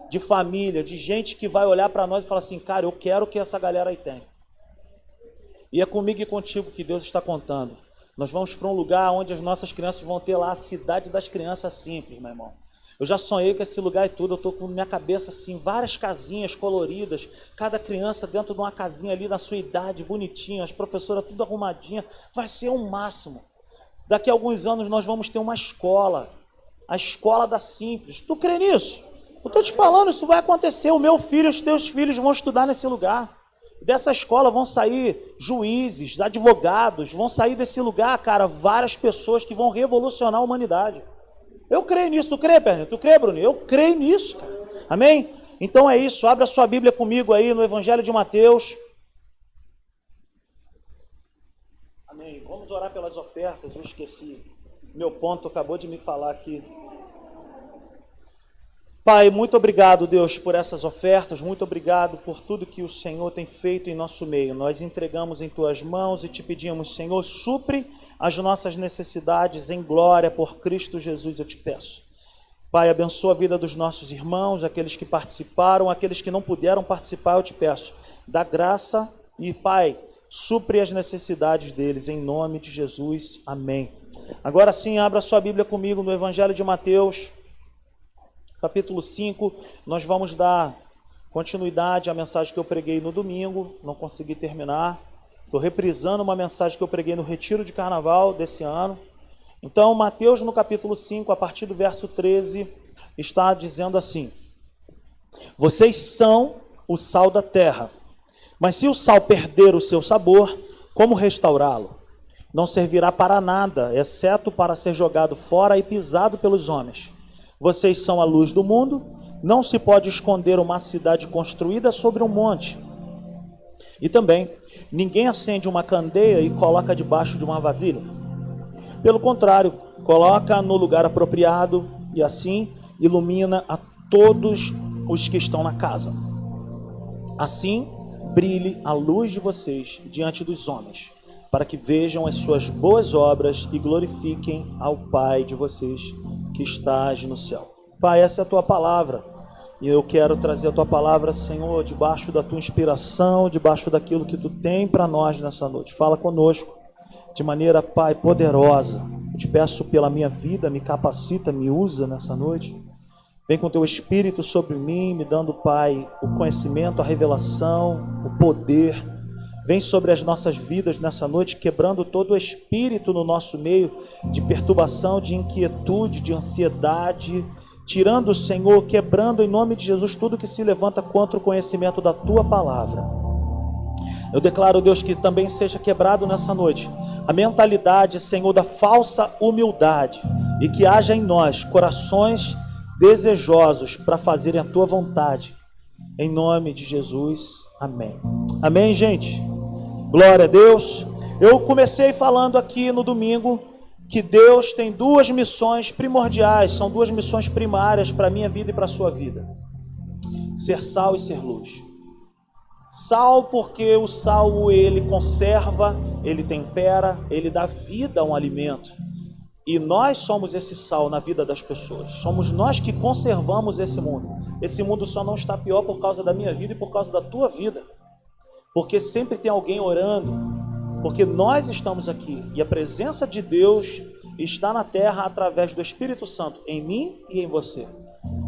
de família, de gente que vai olhar para nós e falar assim: cara, eu quero que essa galera aí tem. E é comigo e contigo que Deus está contando. Nós vamos para um lugar onde as nossas crianças vão ter lá a cidade das crianças simples, meu irmão. Eu já sonhei com esse lugar e tudo, eu estou com minha cabeça assim, várias casinhas coloridas, cada criança dentro de uma casinha ali na sua idade, bonitinha, as professoras tudo arrumadinha, vai ser o um máximo. Daqui a alguns anos nós vamos ter uma escola, a escola da simples. Tu crê nisso? Eu estou te falando, isso vai acontecer. O meu filho os teus filhos vão estudar nesse lugar. Dessa escola vão sair juízes, advogados, vão sair desse lugar, cara, várias pessoas que vão revolucionar a humanidade. Eu creio nisso, tu crê, Perninho? Tu crê, Bruno? Eu creio nisso, cara. Amém? Então é isso, abre a sua Bíblia comigo aí no Evangelho de Mateus. Amém. Vamos orar pelas ofertas, eu esqueci. Meu ponto acabou de me falar aqui. Pai, muito obrigado, Deus, por essas ofertas, muito obrigado por tudo que o Senhor tem feito em nosso meio. Nós entregamos em tuas mãos e te pedimos, Senhor, supre as nossas necessidades em glória por Cristo Jesus, eu te peço. Pai, abençoa a vida dos nossos irmãos, aqueles que participaram, aqueles que não puderam participar, eu te peço. Dá graça e, Pai, supre as necessidades deles, em nome de Jesus. Amém. Agora sim, abra sua Bíblia comigo no Evangelho de Mateus capítulo 5, nós vamos dar continuidade à mensagem que eu preguei no domingo, não consegui terminar. Estou reprisando uma mensagem que eu preguei no retiro de carnaval desse ano. Então, Mateus, no capítulo 5, a partir do verso 13, está dizendo assim: Vocês são o sal da terra, mas se o sal perder o seu sabor, como restaurá-lo? Não servirá para nada, exceto para ser jogado fora e pisado pelos homens. Vocês são a luz do mundo. Não se pode esconder uma cidade construída sobre um monte. E também, ninguém acende uma candeia e coloca debaixo de uma vasilha. Pelo contrário, coloca no lugar apropriado e assim ilumina a todos os que estão na casa. Assim, brilhe a luz de vocês diante dos homens, para que vejam as suas boas obras e glorifiquem ao Pai de vocês que estás no céu. Pai, essa é a tua palavra. E eu quero trazer a tua palavra, Senhor, debaixo da tua inspiração, debaixo daquilo que tu tem para nós nessa noite. Fala conosco de maneira, Pai, poderosa. Eu te peço pela minha vida, me capacita, me usa nessa noite. Vem com teu espírito sobre mim, me dando, Pai, o conhecimento, a revelação, o poder. Vem sobre as nossas vidas nessa noite, quebrando todo o espírito no nosso meio de perturbação, de inquietude, de ansiedade, tirando, Senhor, quebrando em nome de Jesus tudo que se levanta contra o conhecimento da tua palavra. Eu declaro, Deus, que também seja quebrado nessa noite a mentalidade, Senhor, da falsa humildade e que haja em nós corações desejosos para fazerem a tua vontade. Em nome de Jesus. Amém. Amém, gente. Glória a Deus. Eu comecei falando aqui no domingo que Deus tem duas missões primordiais, são duas missões primárias para a minha vida e para a sua vida: ser sal e ser luz. Sal, porque o sal ele conserva, ele tempera, ele dá vida a um alimento. E nós somos esse sal na vida das pessoas. Somos nós que conservamos esse mundo. Esse mundo só não está pior por causa da minha vida e por causa da tua vida. Porque sempre tem alguém orando. Porque nós estamos aqui e a presença de Deus está na terra através do Espírito Santo em mim e em você.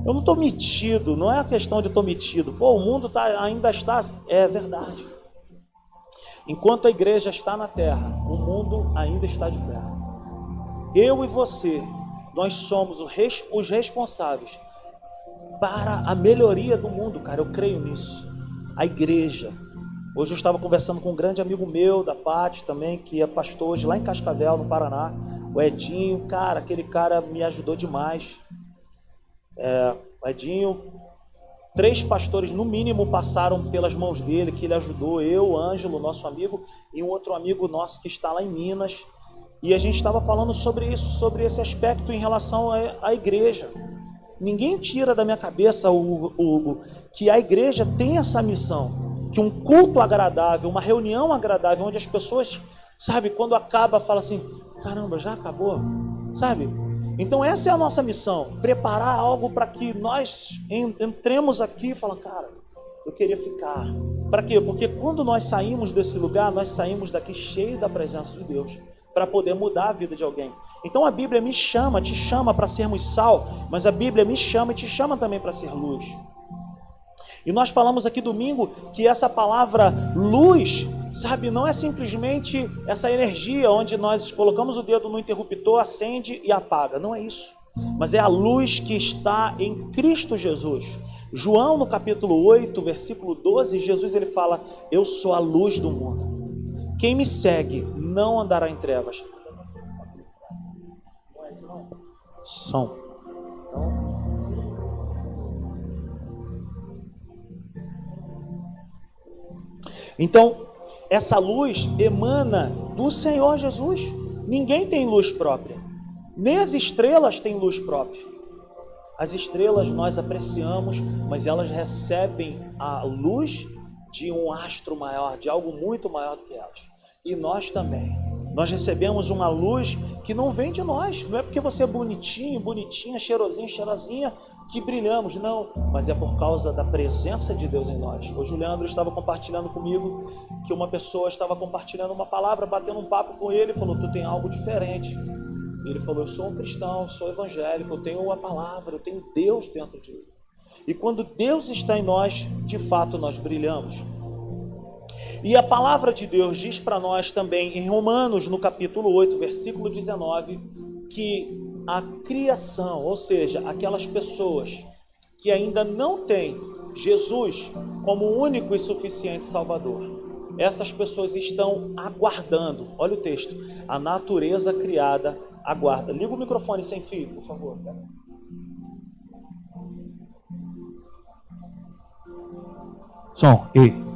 Eu não estou metido, não é a questão de estou metido. Pô, o mundo tá, ainda está. É verdade. Enquanto a igreja está na terra, o mundo ainda está de pé. Eu e você, nós somos os responsáveis para a melhoria do mundo, cara. Eu creio nisso. A igreja. Hoje eu estava conversando com um grande amigo meu, da Pati também, que é pastor hoje lá em Cascavel, no Paraná. O Edinho, cara, aquele cara me ajudou demais. É, o Edinho, três pastores no mínimo passaram pelas mãos dele, que ele ajudou, eu, Ângelo, nosso amigo, e um outro amigo nosso que está lá em Minas e a gente estava falando sobre isso, sobre esse aspecto em relação à igreja. Ninguém tira da minha cabeça, o que a igreja tem essa missão, que um culto agradável, uma reunião agradável, onde as pessoas, sabe, quando acaba, fala assim: caramba, já acabou, sabe? Então essa é a nossa missão, preparar algo para que nós entremos aqui e falamos, cara, eu queria ficar. Para quê? Porque quando nós saímos desse lugar, nós saímos daqui cheio da presença de Deus para poder mudar a vida de alguém. Então a Bíblia me chama, te chama para sermos sal, mas a Bíblia me chama e te chama também para ser luz. E nós falamos aqui domingo que essa palavra luz, sabe, não é simplesmente essa energia onde nós colocamos o dedo no interruptor, acende e apaga. Não é isso. Mas é a luz que está em Cristo Jesus. João no capítulo 8, versículo 12, Jesus ele fala: "Eu sou a luz do mundo". Quem me segue não andará em trevas. Som. Então, essa luz emana do Senhor Jesus. Ninguém tem luz própria. Nem as estrelas têm luz própria. As estrelas nós apreciamos, mas elas recebem a luz de um astro maior, de algo muito maior do que elas. E nós também. Nós recebemos uma luz que não vem de nós. Não é porque você é bonitinho, bonitinha, cheirosinho, cheirosinha que brilhamos. Não, mas é por causa da presença de Deus em nós. Hoje o Leandro estava compartilhando comigo que uma pessoa estava compartilhando uma palavra, batendo um papo com ele e falou: Tu tem algo diferente. Ele falou: Eu sou um cristão, sou evangélico, eu tenho uma palavra, eu tenho Deus dentro de mim. E quando Deus está em nós, de fato nós brilhamos. E a palavra de Deus diz para nós também em Romanos, no capítulo 8, versículo 19, que a criação, ou seja, aquelas pessoas que ainda não têm Jesus como único e suficiente Salvador, essas pessoas estão aguardando, olha o texto, a natureza criada aguarda. Liga o microfone sem fio, por favor. Som, e.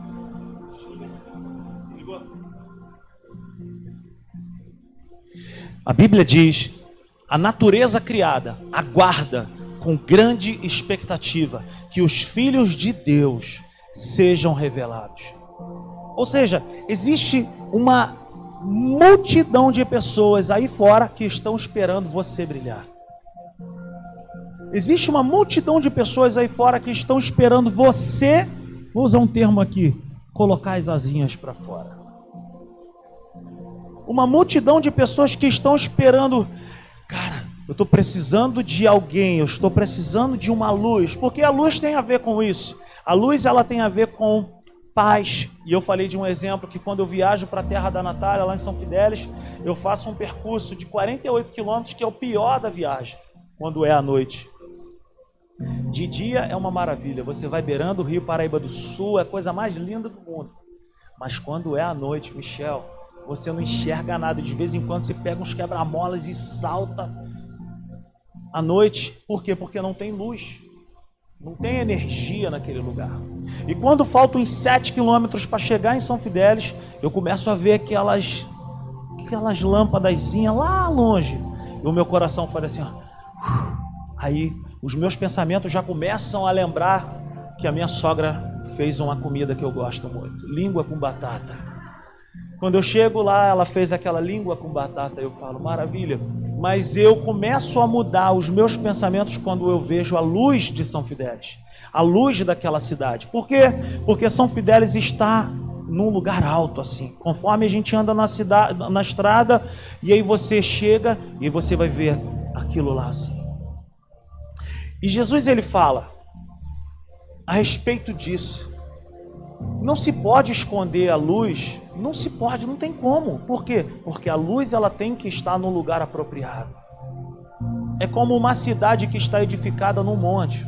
A Bíblia diz: a natureza criada aguarda com grande expectativa que os filhos de Deus sejam revelados. Ou seja, existe uma multidão de pessoas aí fora que estão esperando você brilhar. Existe uma multidão de pessoas aí fora que estão esperando você, vou usar um termo aqui, colocar as asinhas para fora. Uma multidão de pessoas que estão esperando, cara, eu estou precisando de alguém, eu estou precisando de uma luz, porque a luz tem a ver com isso. A luz ela tem a ver com paz. E eu falei de um exemplo que quando eu viajo para a terra da Natália, lá em São Fidélis, eu faço um percurso de 48 quilômetros, que é o pior da viagem, quando é à noite. De dia é uma maravilha, você vai beirando o Rio Paraíba do Sul, é a coisa mais linda do mundo. Mas quando é à noite, Michel, você não enxerga nada. De vez em quando você pega uns quebra-molas e salta à noite. Por quê? Porque não tem luz. Não tem energia naquele lugar. E quando faltam uns 7 quilômetros para chegar em São Fidélis, eu começo a ver aquelas aquelas lâmpadas lá longe. E o meu coração faz assim, ó. Aí os meus pensamentos já começam a lembrar que a minha sogra fez uma comida que eu gosto muito, língua com batata. Quando eu chego lá, ela fez aquela língua com batata, eu falo, maravilha mas eu começo a mudar os meus pensamentos quando eu vejo a luz de São Fidélis, a luz daquela cidade. Por quê? Porque São Fidélis está num lugar alto assim. Conforme a gente anda na cidade, na estrada, e aí você chega e você vai ver aquilo lá assim. E Jesus ele fala a respeito disso. Não se pode esconder a luz, não se pode, não tem como. Por quê? Porque a luz ela tem que estar no lugar apropriado. É como uma cidade que está edificada num monte.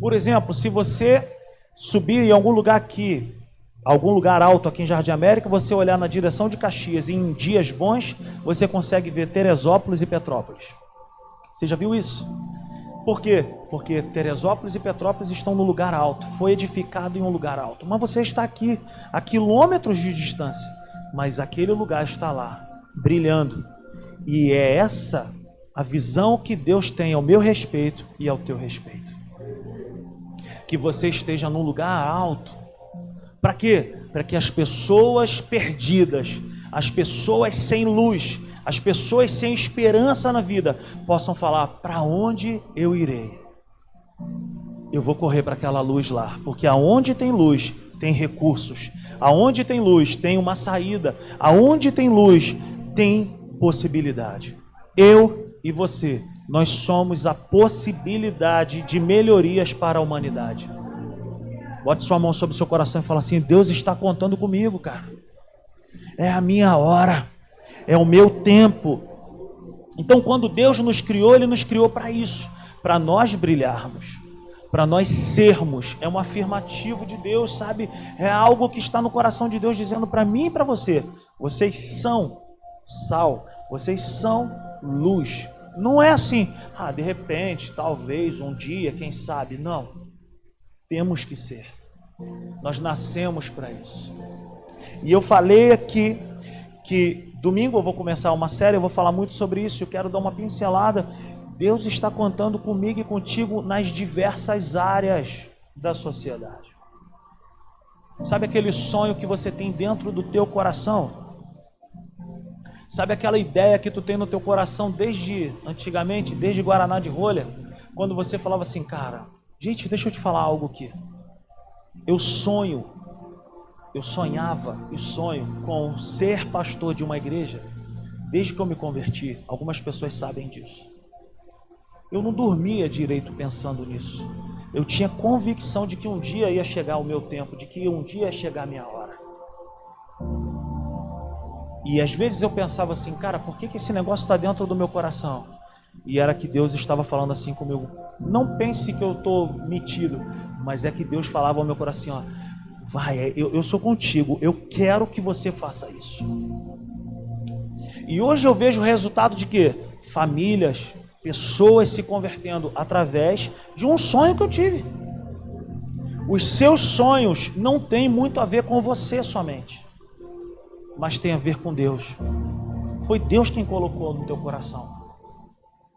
Por exemplo, se você subir em algum lugar aqui, algum lugar alto aqui em Jardim América, você olhar na direção de Caxias, em dias bons, você consegue ver Teresópolis e Petrópolis. Você já viu isso? Por quê? Porque Teresópolis e Petrópolis estão no lugar alto, foi edificado em um lugar alto. Mas você está aqui, a quilômetros de distância, mas aquele lugar está lá, brilhando. E é essa a visão que Deus tem ao meu respeito e ao teu respeito. Que você esteja num lugar alto. Para quê? Para que as pessoas perdidas, as pessoas sem luz, as pessoas sem esperança na vida possam falar: para onde eu irei? Eu vou correr para aquela luz lá, porque aonde tem luz tem recursos, aonde tem luz tem uma saída, aonde tem luz tem possibilidade. Eu e você, nós somos a possibilidade de melhorias para a humanidade. Bote sua mão sobre o seu coração e fala assim: Deus está contando comigo, cara. É a minha hora é o meu tempo. Então, quando Deus nos criou, Ele nos criou para isso, para nós brilharmos, para nós sermos. É um afirmativo de Deus, sabe? É algo que está no coração de Deus dizendo para mim e para você: vocês são sal, vocês são luz. Não é assim, ah, de repente, talvez, um dia, quem sabe. Não. Temos que ser. Nós nascemos para isso. E eu falei aqui que Domingo eu vou começar uma série, eu vou falar muito sobre isso, eu quero dar uma pincelada. Deus está contando comigo e contigo nas diversas áreas da sociedade. Sabe aquele sonho que você tem dentro do teu coração? Sabe aquela ideia que tu tem no teu coração desde antigamente, desde Guaraná de rolha, quando você falava assim, cara, gente, deixa eu te falar algo aqui. Eu sonho eu sonhava e sonho com ser pastor de uma igreja desde que eu me converti. Algumas pessoas sabem disso. Eu não dormia direito pensando nisso. Eu tinha convicção de que um dia ia chegar o meu tempo, de que um dia ia chegar a minha hora. E às vezes eu pensava assim, cara, por que, que esse negócio está dentro do meu coração? E era que Deus estava falando assim comigo. Não pense que eu estou metido, mas é que Deus falava ao meu coração, ó, Vai, é, eu, eu sou contigo, eu quero que você faça isso. E hoje eu vejo o resultado de que famílias, pessoas se convertendo através de um sonho que eu tive. Os seus sonhos não têm muito a ver com você somente, mas tem a ver com Deus. Foi Deus quem colocou no teu coração.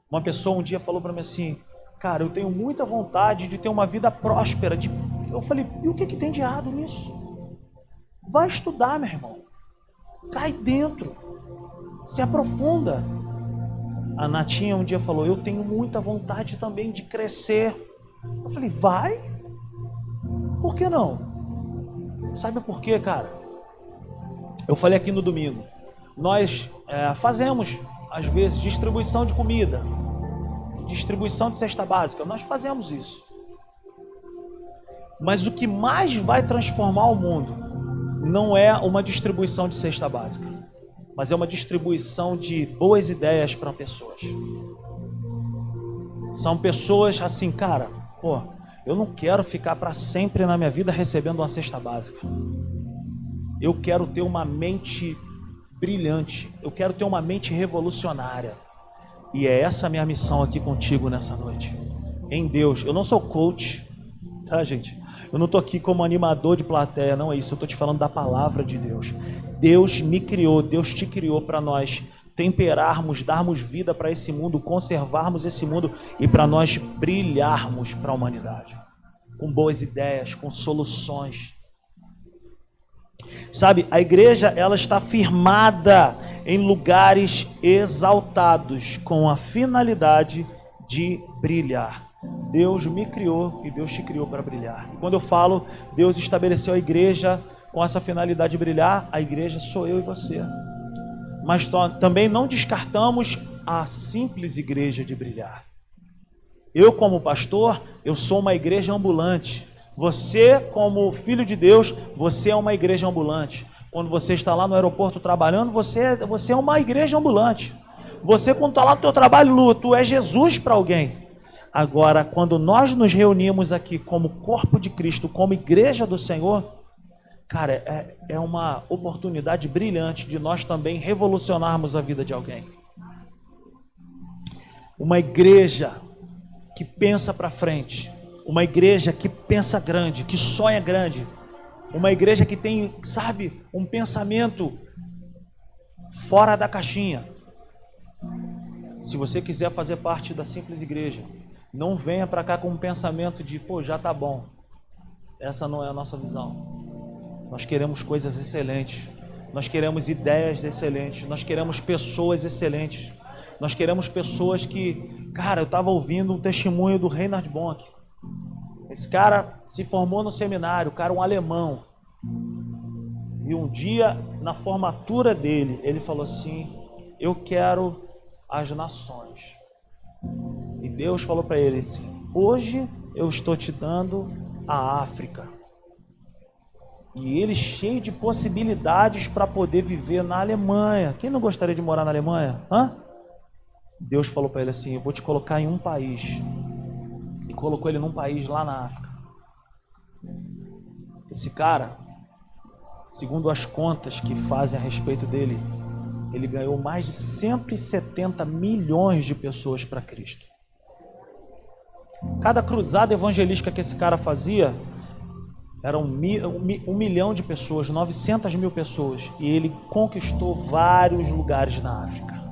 Uma pessoa um dia falou para mim assim: Cara, eu tenho muita vontade de ter uma vida próspera, de eu falei, e o que, que tem de errado nisso? Vai estudar, meu irmão. Cai dentro. Se aprofunda. A Natinha um dia falou: Eu tenho muita vontade também de crescer. Eu falei: Vai? Por que não? Sabe por quê, cara? Eu falei aqui no domingo. Nós é, fazemos, às vezes, distribuição de comida, distribuição de cesta básica. Nós fazemos isso. Mas o que mais vai transformar o mundo não é uma distribuição de cesta básica, mas é uma distribuição de boas ideias para pessoas. São pessoas assim, cara, pô, eu não quero ficar para sempre na minha vida recebendo uma cesta básica. Eu quero ter uma mente brilhante. Eu quero ter uma mente revolucionária. E é essa a minha missão aqui contigo nessa noite. Em Deus. Eu não sou coach, tá, gente? Eu não estou aqui como animador de plateia, não é isso. Eu estou te falando da palavra de Deus. Deus me criou, Deus te criou para nós temperarmos, darmos vida para esse mundo, conservarmos esse mundo e para nós brilharmos para a humanidade. Com boas ideias, com soluções. Sabe, a igreja ela está firmada em lugares exaltados com a finalidade de brilhar. Deus me criou e Deus te criou para brilhar. E quando eu falo Deus estabeleceu a igreja com essa finalidade de brilhar, a igreja sou eu e você. Mas também não descartamos a simples igreja de brilhar. Eu, como pastor, eu sou uma igreja ambulante. Você, como filho de Deus, você é uma igreja ambulante. Quando você está lá no aeroporto trabalhando, você, você é uma igreja ambulante. Você, quando está lá no teu trabalho, tu é Jesus para alguém. Agora, quando nós nos reunimos aqui como corpo de Cristo, como igreja do Senhor, cara, é, é uma oportunidade brilhante de nós também revolucionarmos a vida de alguém. Uma igreja que pensa para frente, uma igreja que pensa grande, que sonha grande. Uma igreja que tem, sabe, um pensamento fora da caixinha. Se você quiser fazer parte da simples igreja, não venha para cá com um pensamento de, pô, já tá bom. Essa não é a nossa visão. Nós queremos coisas excelentes. Nós queremos ideias excelentes. Nós queremos pessoas excelentes. Nós queremos pessoas que, cara, eu estava ouvindo um testemunho do Reinhard Bonk. Esse cara se formou no seminário, o cara é um alemão. E um dia, na formatura dele, ele falou assim: Eu quero as nações. E Deus falou para ele assim: Hoje eu estou te dando a África. E ele cheio de possibilidades para poder viver na Alemanha. Quem não gostaria de morar na Alemanha? Hã? Deus falou para ele assim: Eu vou te colocar em um país colocou ele num país lá na África. Esse cara, segundo as contas que fazem a respeito dele, ele ganhou mais de 170 milhões de pessoas para Cristo. Cada cruzada evangelística que esse cara fazia era um, um, um, milhão de pessoas, 900 mil pessoas, e ele conquistou vários lugares na África.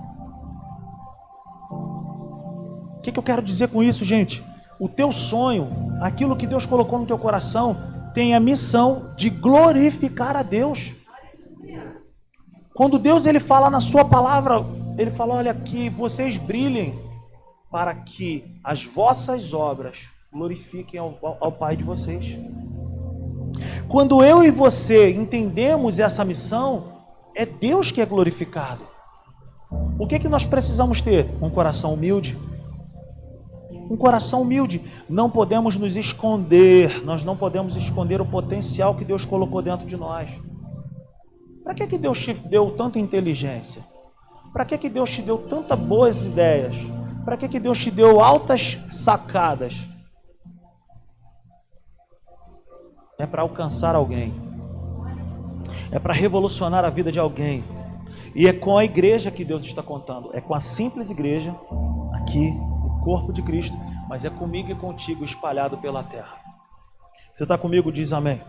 O que, que eu quero dizer com isso, gente? o teu sonho, aquilo que Deus colocou no teu coração, tem a missão de glorificar a Deus. Quando Deus ele fala na sua palavra, ele fala: "Olha que vocês brilhem para que as vossas obras glorifiquem ao, ao Pai de vocês". Quando eu e você entendemos essa missão, é Deus que é glorificado. O que é que nós precisamos ter? Um coração humilde um coração humilde. Não podemos nos esconder, nós não podemos esconder o potencial que Deus colocou dentro de nós. Para que, que Deus te deu tanta inteligência? Para que, que Deus te deu tantas boas ideias? Para que, que Deus te deu altas sacadas? É para alcançar alguém. É para revolucionar a vida de alguém. E é com a igreja que Deus está contando. É com a simples igreja aqui corpo de Cristo, mas é comigo e contigo espalhado pela terra. Você está comigo? Diz amém.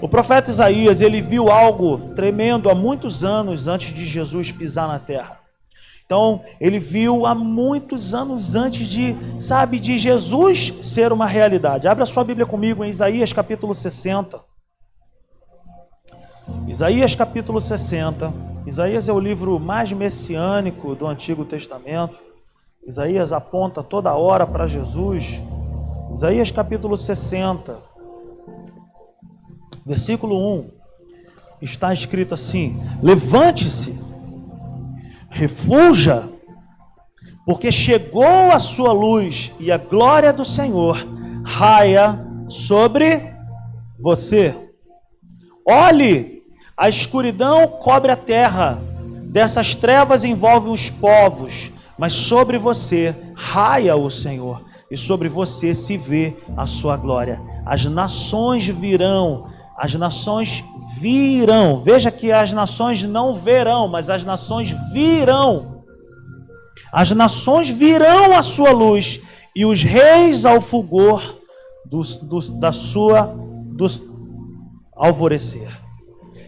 O profeta Isaías, ele viu algo tremendo há muitos anos antes de Jesus pisar na terra. Então, ele viu há muitos anos antes de, sabe, de Jesus ser uma realidade. Abre a sua Bíblia comigo em Isaías capítulo 60. Isaías capítulo 60. Isaías é o livro mais messiânico do Antigo Testamento. Isaías aponta toda hora para Jesus. Isaías capítulo 60, versículo 1, está escrito assim: Levante-se, refuja, porque chegou a sua luz e a glória do Senhor raia sobre você. Olhe, a escuridão cobre a terra, dessas trevas envolvem os povos, mas sobre você raia o Senhor, e sobre você se vê a sua glória. As nações virão, as nações virão. Veja que as nações não verão, mas as nações virão. As nações virão à sua luz, e os reis ao fulgor do, do, da sua alvorecer.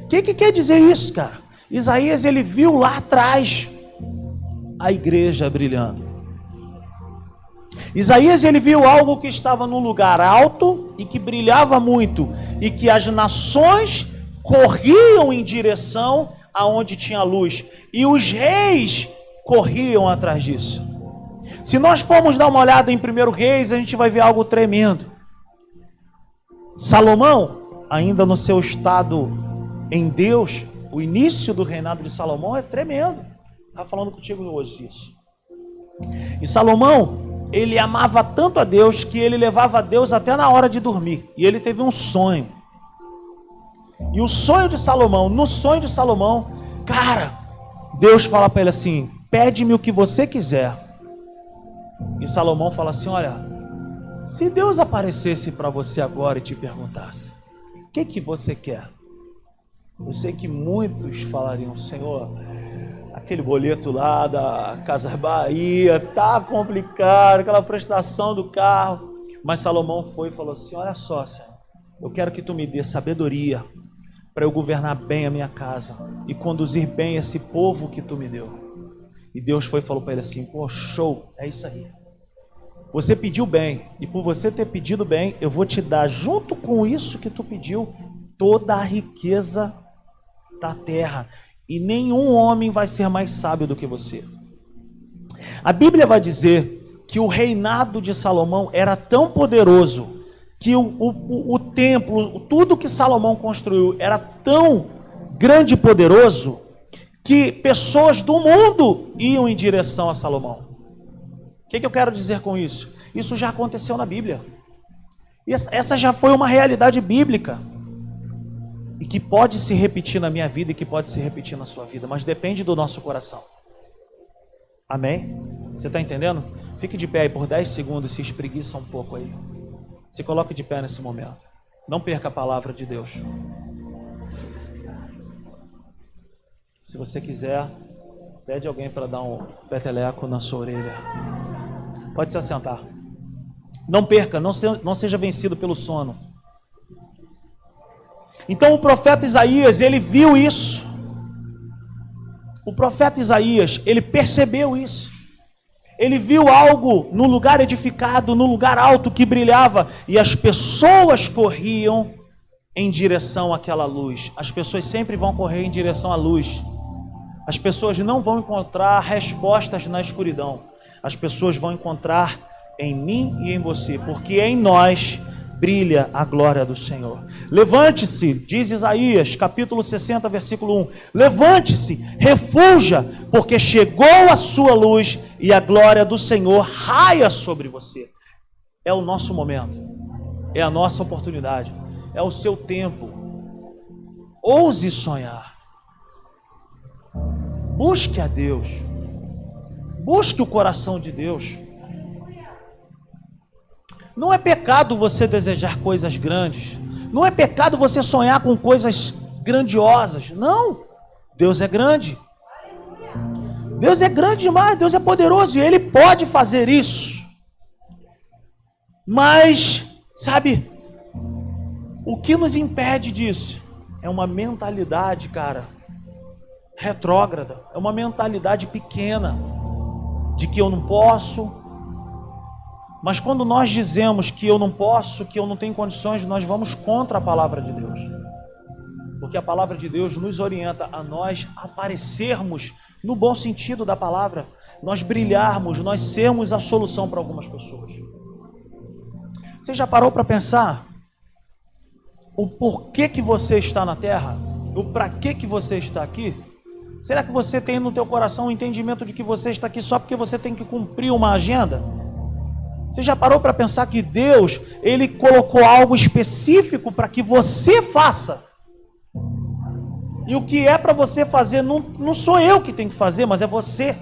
O que, que quer dizer isso, cara? Isaías ele viu lá atrás a igreja brilhando. Isaías ele viu algo que estava num lugar alto e que brilhava muito e que as nações corriam em direção aonde tinha luz e os reis corriam atrás disso. Se nós formos dar uma olhada em 1 Reis, a gente vai ver algo tremendo. Salomão, ainda no seu estado em Deus, o início do reinado de Salomão é tremendo. Estava falando contigo hoje disso. E Salomão, ele amava tanto a Deus que ele levava a Deus até na hora de dormir. E ele teve um sonho. E o sonho de Salomão, no sonho de Salomão, cara, Deus fala para ele assim: pede-me o que você quiser. E Salomão fala assim: olha, se Deus aparecesse para você agora e te perguntasse: o que, que você quer? Eu sei que muitos falariam: Senhor, aquele boleto lá da Casa Bahia tá complicado, aquela prestação do carro. Mas Salomão foi e falou assim: Olha só, Senhor, eu quero que tu me dê sabedoria para eu governar bem a minha casa e conduzir bem esse povo que tu me deu. E Deus foi e falou para ele assim: pô, show, é isso aí. Você pediu bem, e por você ter pedido bem, eu vou te dar, junto com isso que tu pediu, toda a riqueza da terra. E nenhum homem vai ser mais sábio do que você. A Bíblia vai dizer que o reinado de Salomão era tão poderoso que o, o, o templo, tudo que Salomão construiu era tão grande e poderoso que pessoas do mundo iam em direção a Salomão. O que, que eu quero dizer com isso? Isso já aconteceu na Bíblia. Essa já foi uma realidade bíblica. E que pode se repetir na minha vida e que pode se repetir na sua vida, mas depende do nosso coração. Amém? Você está entendendo? Fique de pé aí por 10 segundos se espreguiça um pouco aí. Se coloque de pé nesse momento. Não perca a palavra de Deus. Se você quiser, pede alguém para dar um peteleco na sua orelha. Pode se assentar. Não perca, não, se, não seja vencido pelo sono. Então o profeta Isaías, ele viu isso. O profeta Isaías, ele percebeu isso. Ele viu algo no lugar edificado, no lugar alto que brilhava, e as pessoas corriam em direção àquela luz. As pessoas sempre vão correr em direção à luz. As pessoas não vão encontrar respostas na escuridão. As pessoas vão encontrar em mim e em você, porque em nós brilha a glória do Senhor. Levante-se, diz Isaías, capítulo 60, versículo 1. Levante-se, refuja, porque chegou a sua luz e a glória do Senhor raia sobre você. É o nosso momento, é a nossa oportunidade, é o seu tempo. Ouse sonhar. Busque a Deus. Busque o coração de Deus. Não é pecado você desejar coisas grandes. Não é pecado você sonhar com coisas grandiosas. Não. Deus é grande. Deus é grande demais, Deus é poderoso e Ele pode fazer isso. Mas, sabe, o que nos impede disso é uma mentalidade, cara, retrógrada, é uma mentalidade pequena, de que eu não posso, mas quando nós dizemos que eu não posso, que eu não tenho condições, nós vamos contra a palavra de Deus. Porque a palavra de Deus nos orienta a nós aparecermos no bom sentido da palavra, nós brilharmos, nós sermos a solução para algumas pessoas. Você já parou para pensar o porquê que você está na terra? O para que que você está aqui? Será que você tem no teu coração o entendimento de que você está aqui só porque você tem que cumprir uma agenda? Você já parou para pensar que Deus, ele colocou algo específico para que você faça? E o que é para você fazer não, não sou eu que tenho que fazer, mas é você.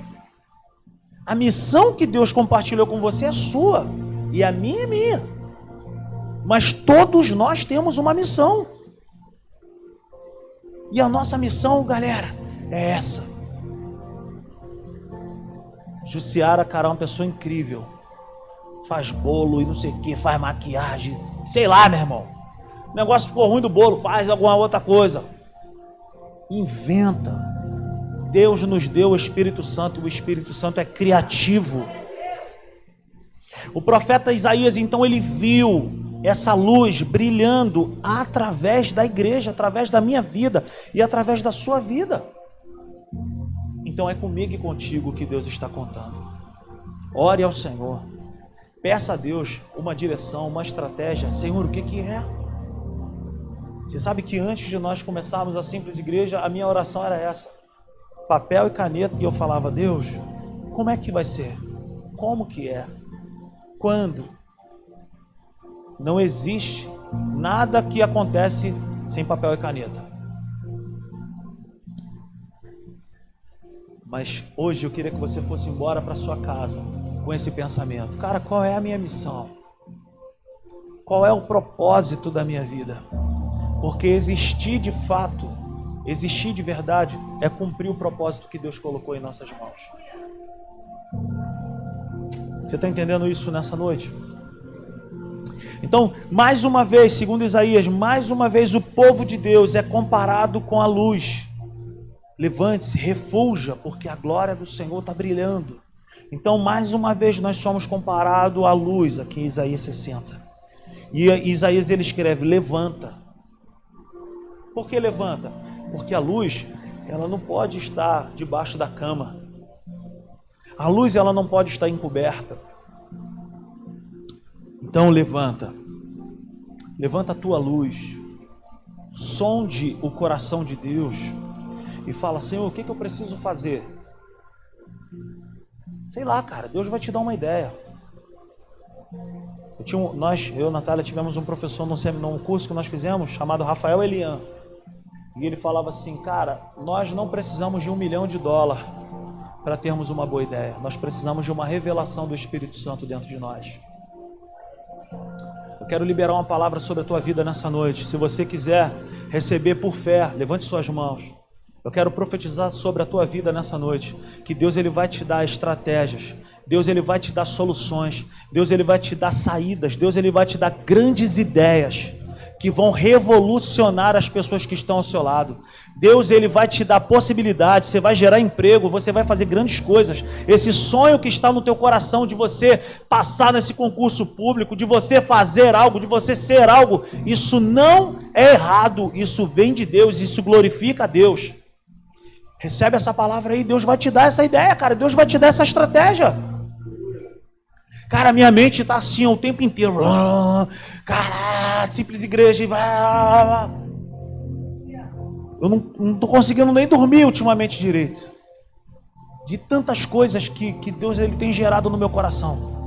A missão que Deus compartilhou com você é sua, e a minha é minha. Mas todos nós temos uma missão. E a nossa missão, galera, é essa. Jussiara, cara, é uma pessoa incrível. Faz bolo e não sei o que, faz maquiagem. Sei lá, meu irmão. O negócio ficou ruim do bolo, faz alguma outra coisa. Inventa. Deus nos deu o Espírito Santo, o Espírito Santo é criativo. O profeta Isaías, então, ele viu essa luz brilhando através da igreja, através da minha vida e através da sua vida. Então é comigo e contigo que Deus está contando. Ore ao Senhor. Peça a Deus uma direção, uma estratégia. Senhor, o que, que é? Você sabe que antes de nós começarmos a simples igreja, a minha oração era essa: papel e caneta, e eu falava, Deus, como é que vai ser? Como que é? Quando? Não existe nada que acontece sem papel e caneta. Mas hoje eu queria que você fosse embora para sua casa com esse pensamento. Cara, qual é a minha missão? Qual é o propósito da minha vida? Porque existir de fato, existir de verdade, é cumprir o propósito que Deus colocou em nossas mãos. Você está entendendo isso nessa noite? Então, mais uma vez, segundo Isaías, mais uma vez o povo de Deus é comparado com a luz. Levante-se, refulja, porque a glória do Senhor está brilhando. Então, mais uma vez, nós somos comparados à luz, aqui em Isaías 60. E Isaías ele escreve: levanta. Por que levanta? Porque a luz, ela não pode estar debaixo da cama. A luz, ela não pode estar encoberta. Então, levanta. Levanta a tua luz. Sonde o coração de Deus e fala: Senhor, o que, que eu preciso fazer? Sei lá, cara, Deus vai te dar uma ideia. Eu tinha nós, eu e a Natália, tivemos um professor num, num curso que nós fizemos chamado Rafael Elian. E ele falava assim: Cara, nós não precisamos de um milhão de dólar para termos uma boa ideia. Nós precisamos de uma revelação do Espírito Santo dentro de nós. Eu quero liberar uma palavra sobre a tua vida nessa noite. Se você quiser receber por fé, levante suas mãos. Eu quero profetizar sobre a tua vida nessa noite, que Deus ele vai te dar estratégias, Deus ele vai te dar soluções, Deus ele vai te dar saídas, Deus ele vai te dar grandes ideias que vão revolucionar as pessoas que estão ao seu lado. Deus ele vai te dar possibilidade, você vai gerar emprego, você vai fazer grandes coisas. Esse sonho que está no teu coração de você passar nesse concurso público, de você fazer algo, de você ser algo, isso não é errado, isso vem de Deus, isso glorifica a Deus. Recebe essa palavra aí, Deus vai te dar essa ideia, cara. Deus vai te dar essa estratégia. Cara, minha mente está assim o tempo inteiro. Cara, simples igreja. Eu não estou conseguindo nem dormir ultimamente direito. De tantas coisas que, que Deus ele tem gerado no meu coração.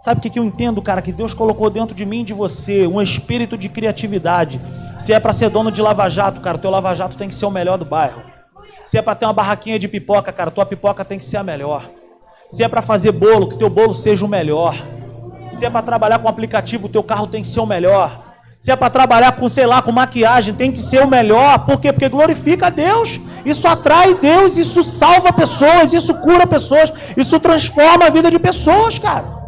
Sabe o que, que eu entendo, cara? Que Deus colocou dentro de mim e de você um espírito de criatividade. Se é para ser dono de lava-jato, cara, teu lava-jato tem que ser o melhor do bairro. Se é para ter uma barraquinha de pipoca, cara, tua pipoca tem que ser a melhor. Se é para fazer bolo, que teu bolo seja o melhor. Se é para trabalhar com aplicativo, teu carro tem que ser o melhor. Se é para trabalhar com, sei lá, com maquiagem, tem que ser o melhor. Por quê? Porque glorifica a Deus. Isso atrai Deus, isso salva pessoas, isso cura pessoas, isso transforma a vida de pessoas, cara.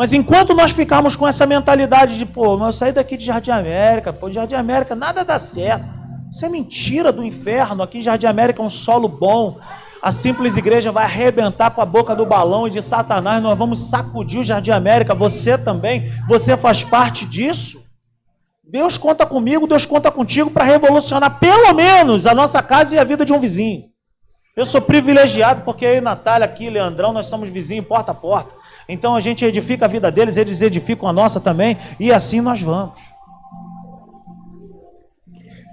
Mas enquanto nós ficarmos com essa mentalidade de, pô, eu saí daqui de Jardim América, pô, Jardim América nada dá certo. Isso é mentira do inferno. Aqui em Jardim América é um solo bom. A simples igreja vai arrebentar com a boca do balão e de Satanás. Nós vamos sacudir o Jardim América. Você também. Você faz parte disso. Deus conta comigo, Deus conta contigo para revolucionar pelo menos a nossa casa e a vida de um vizinho. Eu sou privilegiado porque e Natália aqui, Leandrão, nós somos vizinhos porta a porta. Então a gente edifica a vida deles, eles edificam a nossa também, e assim nós vamos.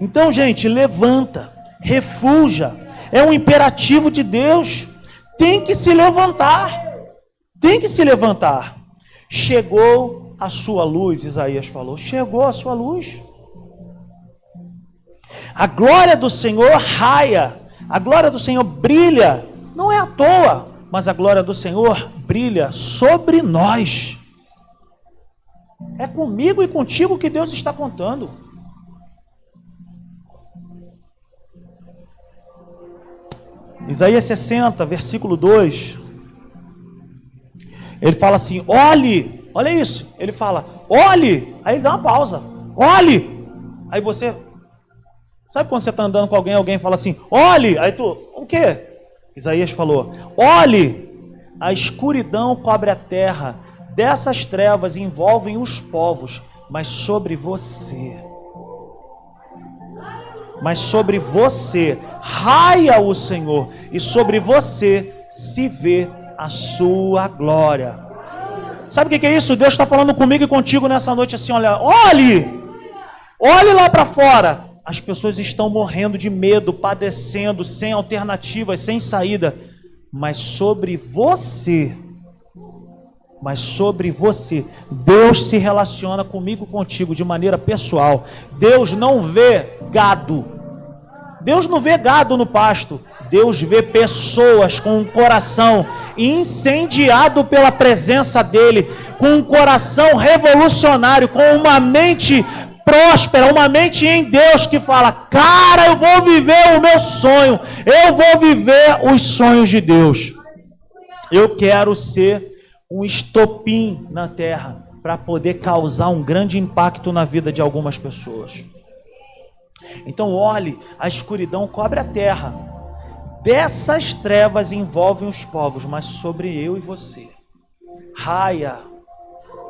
Então, gente, levanta, refuja. É um imperativo de Deus. Tem que se levantar. Tem que se levantar. Chegou a sua luz, Isaías falou. Chegou a sua luz. A glória do Senhor raia. A glória do Senhor brilha. Não é à toa, mas a glória do Senhor brilha sobre nós. É comigo e contigo que Deus está contando. Isaías 60, versículo 2. Ele fala assim: olhe, olha isso. Ele fala, olhe. Aí ele dá uma pausa, olhe. Aí você, sabe quando você está andando com alguém, alguém fala assim, olhe. Aí tu, o quê? Isaías falou: olhe, a escuridão cobre a terra, dessas trevas envolvem os povos, mas sobre você mas sobre você raia o Senhor, e sobre você se vê a sua glória. Sabe o que é isso? Deus está falando comigo e contigo nessa noite assim: olha, olhe, olhe lá para fora. As pessoas estão morrendo de medo, padecendo, sem alternativas, sem saída. Mas sobre você, mas sobre você, Deus se relaciona comigo, contigo de maneira pessoal. Deus não vê gado. Deus não vê gado no pasto. Deus vê pessoas com um coração incendiado pela presença dele, com um coração revolucionário, com uma mente próspera, uma mente em Deus que fala: "Cara, eu vou viver o meu sonho. Eu vou viver os sonhos de Deus. Eu quero ser um estopim na terra para poder causar um grande impacto na vida de algumas pessoas." Então, olhe, a escuridão cobre a terra. Dessas trevas envolvem os povos, mas sobre eu e você. Raia,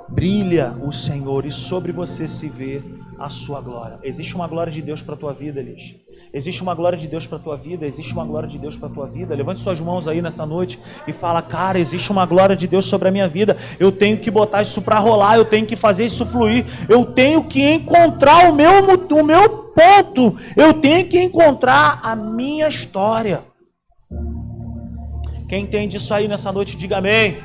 brilha o Senhor e sobre você se vê a sua glória. Existe uma glória de Deus para a tua vida, Elis. Existe uma glória de Deus para a tua vida, existe uma glória de Deus para a tua vida. Levante suas mãos aí nessa noite e fala: "Cara, existe uma glória de Deus sobre a minha vida. Eu tenho que botar isso para rolar, eu tenho que fazer isso fluir. Eu tenho que encontrar o meu o meu ponto. Eu tenho que encontrar a minha história." Quem entende isso aí nessa noite, diga amém.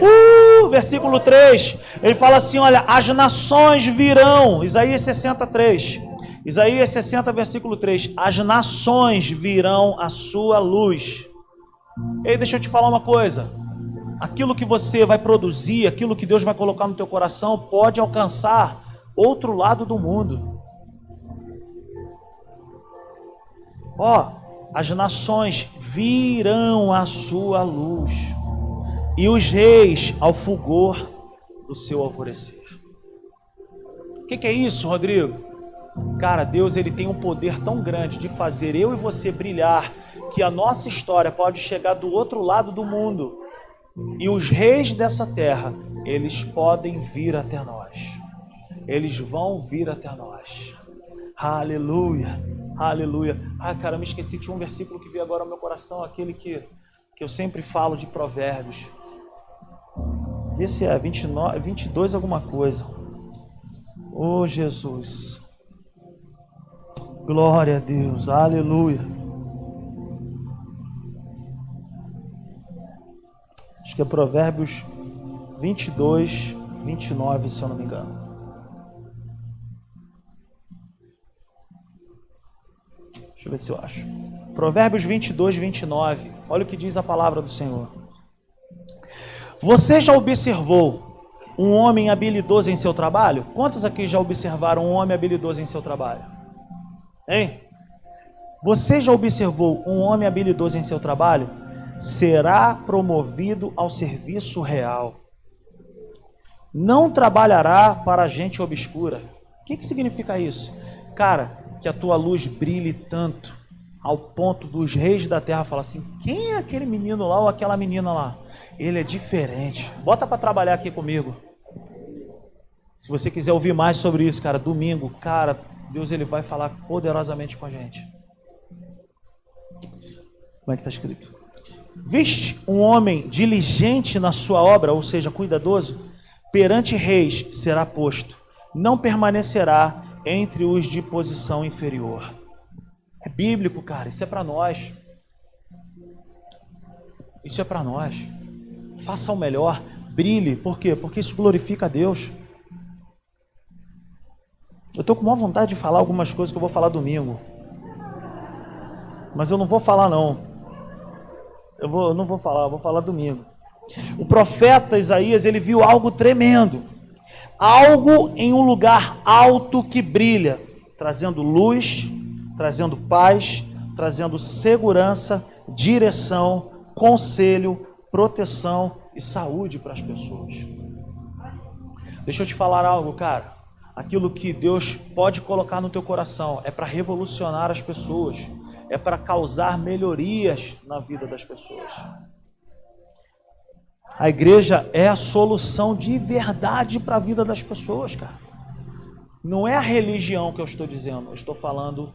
Uh, versículo 3, ele fala assim: Olha, as nações virão, Isaías 63. Isaías 60, versículo 3: As nações virão a sua luz. Ei, deixa eu te falar uma coisa. Aquilo que você vai produzir, aquilo que Deus vai colocar no teu coração, pode alcançar outro lado do mundo. Ó, as nações virão a sua luz, e os reis ao fulgor do seu alvorecer. O que, que é isso, Rodrigo? Cara, Deus ele tem um poder tão grande de fazer eu e você brilhar que a nossa história pode chegar do outro lado do mundo. E os reis dessa terra, eles podem vir até nós. Eles vão vir até nós. Aleluia. Aleluia. Ah, cara, me esqueci de um versículo que veio agora ao meu coração, aquele que, que eu sempre falo de Provérbios. Esse é 29, 22 alguma coisa. Oh, Jesus. Glória a Deus, aleluia. Acho que é Provérbios 22, 29, se eu não me engano. Deixa eu ver se eu acho. Provérbios 22, 29. Olha o que diz a palavra do Senhor. Você já observou um homem habilidoso em seu trabalho? Quantos aqui já observaram um homem habilidoso em seu trabalho? Hein? Você já observou um homem habilidoso em seu trabalho? Será promovido ao serviço real. Não trabalhará para gente obscura. O que, que significa isso? Cara, que a tua luz brilhe tanto ao ponto dos reis da terra falar assim: quem é aquele menino lá ou aquela menina lá? Ele é diferente. Bota para trabalhar aqui comigo. Se você quiser ouvir mais sobre isso, cara, domingo, cara, Deus ele vai falar poderosamente com a gente. Como é que está escrito? Viste um homem diligente na sua obra, ou seja, cuidadoso, perante reis será posto, não permanecerá entre os de posição inferior. É bíblico, cara, isso é para nós. Isso é para nós. Faça o melhor, brilhe, por quê? Porque isso glorifica a Deus. Eu estou com maior vontade de falar algumas coisas que eu vou falar domingo. Mas eu não vou falar não. Eu, vou, eu não vou falar, eu vou falar domingo. O profeta Isaías, ele viu algo tremendo. Algo em um lugar alto que brilha, trazendo luz, trazendo paz, trazendo segurança, direção, conselho, proteção e saúde para as pessoas. Deixa eu te falar algo, cara aquilo que Deus pode colocar no teu coração é para revolucionar as pessoas, é para causar melhorias na vida das pessoas. A igreja é a solução de verdade para a vida das pessoas, cara. Não é a religião que eu estou dizendo, eu estou falando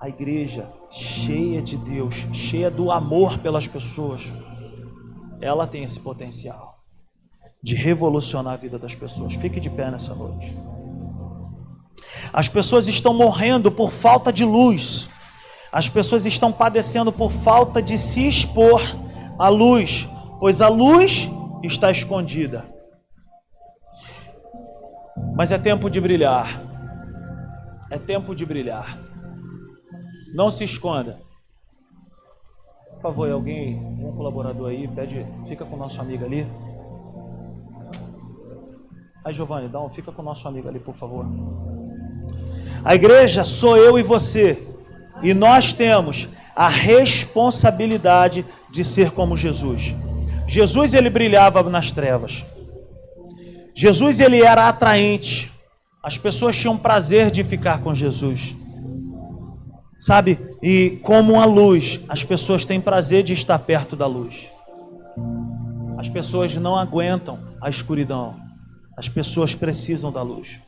a igreja cheia de Deus, cheia do amor pelas pessoas. Ela tem esse potencial de revolucionar a vida das pessoas. Fique de pé nessa noite. As pessoas estão morrendo por falta de luz. As pessoas estão padecendo por falta de se expor à luz, pois a luz está escondida. Mas é tempo de brilhar. É tempo de brilhar. Não se esconda. Por favor, alguém, um colaborador aí, pede, fica com o nosso amigo ali. Aí, Giovanni, dá um, fica com o nosso amigo ali, por favor. A igreja sou eu e você. E nós temos a responsabilidade de ser como Jesus. Jesus ele brilhava nas trevas. Jesus ele era atraente. As pessoas tinham prazer de ficar com Jesus. Sabe? E como a luz, as pessoas têm prazer de estar perto da luz. As pessoas não aguentam a escuridão. As pessoas precisam da luz.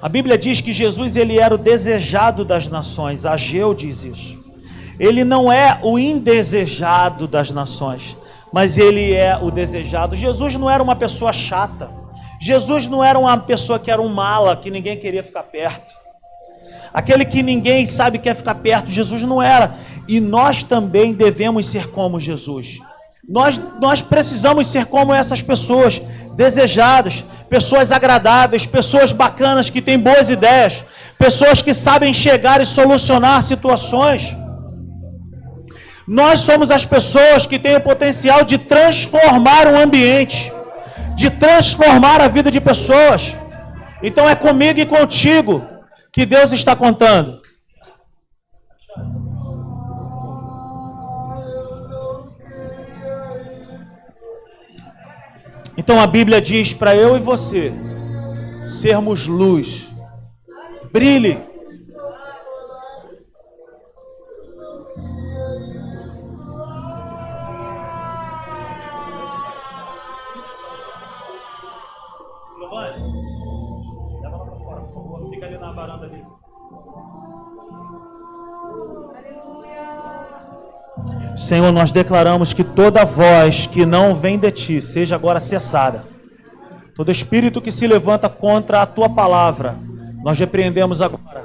A Bíblia diz que Jesus ele era o desejado das nações. Ageu diz isso. Ele não é o indesejado das nações, mas ele é o desejado. Jesus não era uma pessoa chata. Jesus não era uma pessoa que era um mala, que ninguém queria ficar perto. Aquele que ninguém sabe quer ficar perto, Jesus não era. E nós também devemos ser como Jesus. Nós, nós precisamos ser como essas pessoas, desejadas, pessoas agradáveis, pessoas bacanas que têm boas ideias, pessoas que sabem chegar e solucionar situações. Nós somos as pessoas que têm o potencial de transformar o ambiente, de transformar a vida de pessoas. Então é comigo e contigo que Deus está contando. Então a Bíblia diz para eu e você sermos luz. Brilhe. Senhor, nós declaramos que toda voz que não vem de ti seja agora cessada. Todo espírito que se levanta contra a tua palavra, nós repreendemos agora.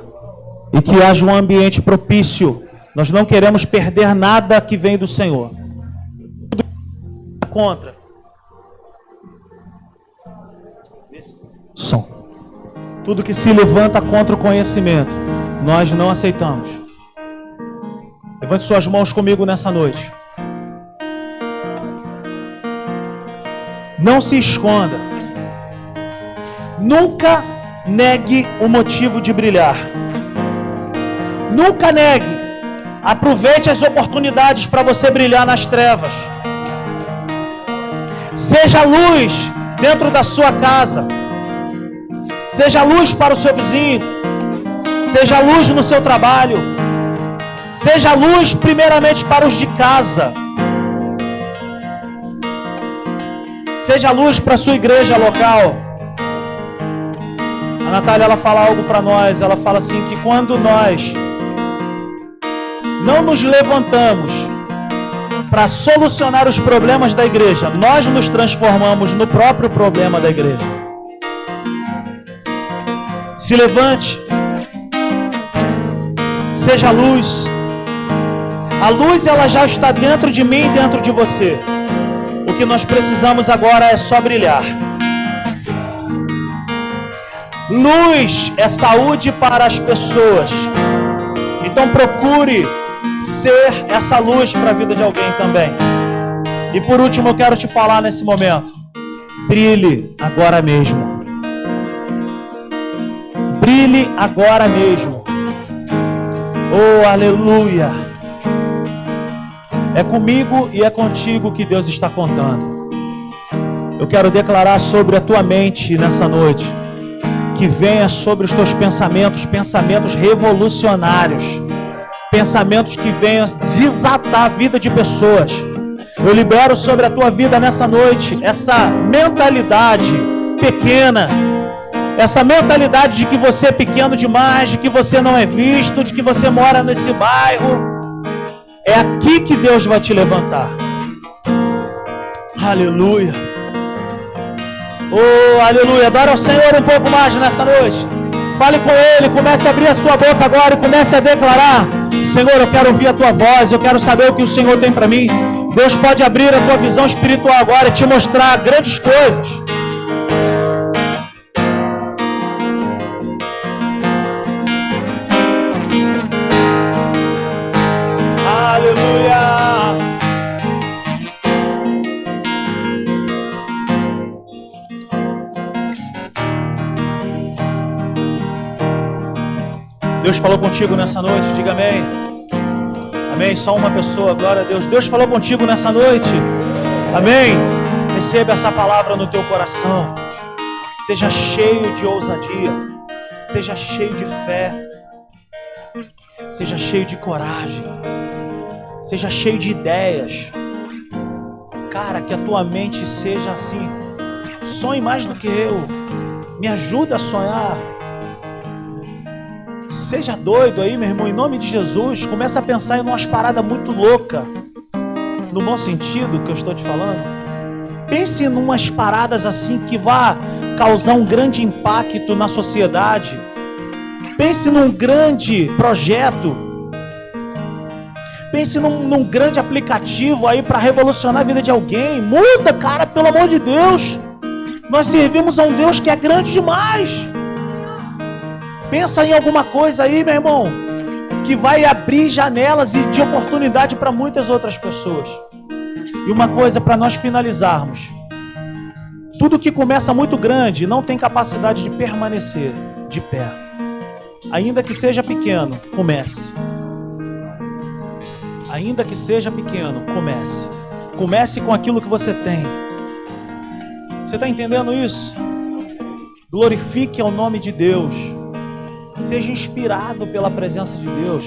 E que haja um ambiente propício. Nós não queremos perder nada que vem do Senhor. Tudo contra. Som. Tudo que se levanta contra o conhecimento, nós não aceitamos. Levante suas mãos comigo nessa noite. Não se esconda. Nunca negue o motivo de brilhar. Nunca negue. Aproveite as oportunidades para você brilhar nas trevas. Seja luz dentro da sua casa. Seja luz para o seu vizinho. Seja luz no seu trabalho. Seja luz primeiramente para os de casa. Seja luz para a sua igreja local. A Natália ela fala algo para nós, ela fala assim que quando nós não nos levantamos para solucionar os problemas da igreja, nós nos transformamos no próprio problema da igreja. Se levante, seja luz. A luz ela já está dentro de mim e dentro de você. O que nós precisamos agora é só brilhar. Luz é saúde para as pessoas. Então procure ser essa luz para a vida de alguém também. E por último, eu quero te falar nesse momento: brilhe agora mesmo. Brilhe agora mesmo. Oh, aleluia. É comigo e é contigo que Deus está contando. Eu quero declarar sobre a tua mente nessa noite que venha sobre os teus pensamentos, pensamentos revolucionários, pensamentos que venham desatar a vida de pessoas. Eu libero sobre a tua vida nessa noite essa mentalidade pequena, essa mentalidade de que você é pequeno demais, de que você não é visto, de que você mora nesse bairro. É aqui que Deus vai te levantar. Aleluia. Oh, aleluia. Adora ao Senhor um pouco mais nessa noite. Fale com Ele, comece a abrir a sua boca agora e comece a declarar: Senhor, eu quero ouvir a tua voz, eu quero saber o que o Senhor tem para mim. Deus pode abrir a tua visão espiritual agora e te mostrar grandes coisas. Deus falou contigo nessa noite, diga amém. Amém. Só uma pessoa, glória a Deus. Deus falou contigo nessa noite. Amém. Receba essa palavra no teu coração. Seja cheio de ousadia. Seja cheio de fé. Seja cheio de coragem. Seja cheio de ideias. Cara, que a tua mente seja assim. Sonhe mais do que eu. Me ajuda a sonhar seja doido aí, meu irmão, em nome de Jesus. Começa a pensar em umas paradas muito loucas. No bom sentido que eu estou te falando. Pense em umas paradas assim que vá causar um grande impacto na sociedade. Pense num grande projeto. Pense num, num grande aplicativo aí para revolucionar a vida de alguém. Muda, cara, pelo amor de Deus. Nós servimos a um Deus que é grande demais. Pensa em alguma coisa aí, meu irmão, que vai abrir janelas e de oportunidade para muitas outras pessoas. E uma coisa para nós finalizarmos: tudo que começa muito grande não tem capacidade de permanecer de pé. Ainda que seja pequeno, comece. Ainda que seja pequeno, comece. Comece com aquilo que você tem. Você está entendendo isso? Glorifique ao nome de Deus. Seja inspirado pela presença de Deus.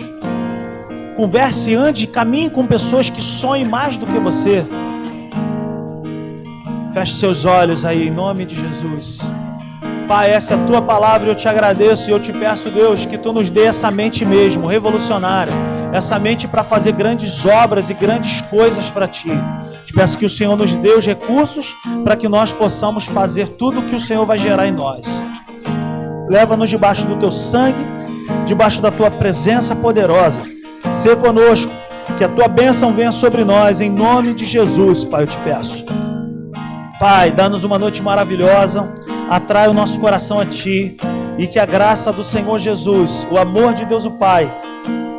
Converse, ande, caminhe com pessoas que sonhem mais do que você. Feche seus olhos aí, em nome de Jesus. Pai, essa é a tua palavra, eu te agradeço e eu te peço, Deus, que tu nos dê essa mente mesmo, revolucionária, essa mente para fazer grandes obras e grandes coisas para ti. Te peço que o Senhor nos dê os recursos para que nós possamos fazer tudo o que o Senhor vai gerar em nós. Leva-nos debaixo do teu sangue, debaixo da tua presença poderosa. Sê conosco, que a tua bênção venha sobre nós, em nome de Jesus, Pai, eu te peço. Pai, dá-nos uma noite maravilhosa, atrai o nosso coração a Ti, e que a graça do Senhor Jesus, o amor de Deus o Pai,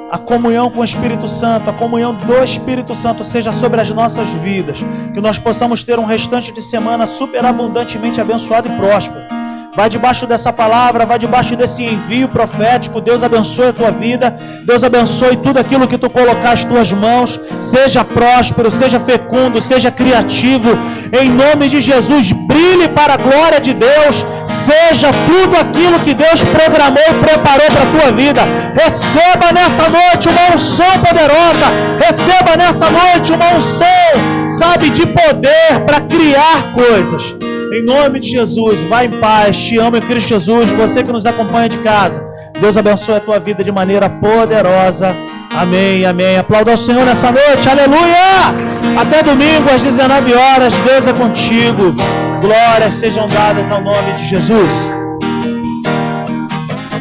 a comunhão com o Espírito Santo, a comunhão do Espírito Santo seja sobre as nossas vidas, que nós possamos ter um restante de semana superabundantemente abençoado e próspero Vai debaixo dessa palavra, vai debaixo desse envio profético. Deus abençoe a tua vida. Deus abençoe tudo aquilo que tu colocar as tuas mãos. Seja próspero, seja fecundo, seja criativo. Em nome de Jesus, brilhe para a glória de Deus. Seja tudo aquilo que Deus programou e preparou para a tua vida. Receba nessa noite uma unção poderosa. Receba nessa noite uma unção, sabe, de poder para criar coisas Em nome de Jesus, vai em paz. Te amo em Cristo Jesus. Você que nos acompanha de casa. Deus abençoe a tua vida de maneira poderosa. Amém, amém. Aplauda ao Senhor nessa noite. Aleluia! Até domingo às 19 horas. Deus é contigo. Glórias sejam dadas ao nome de Jesus.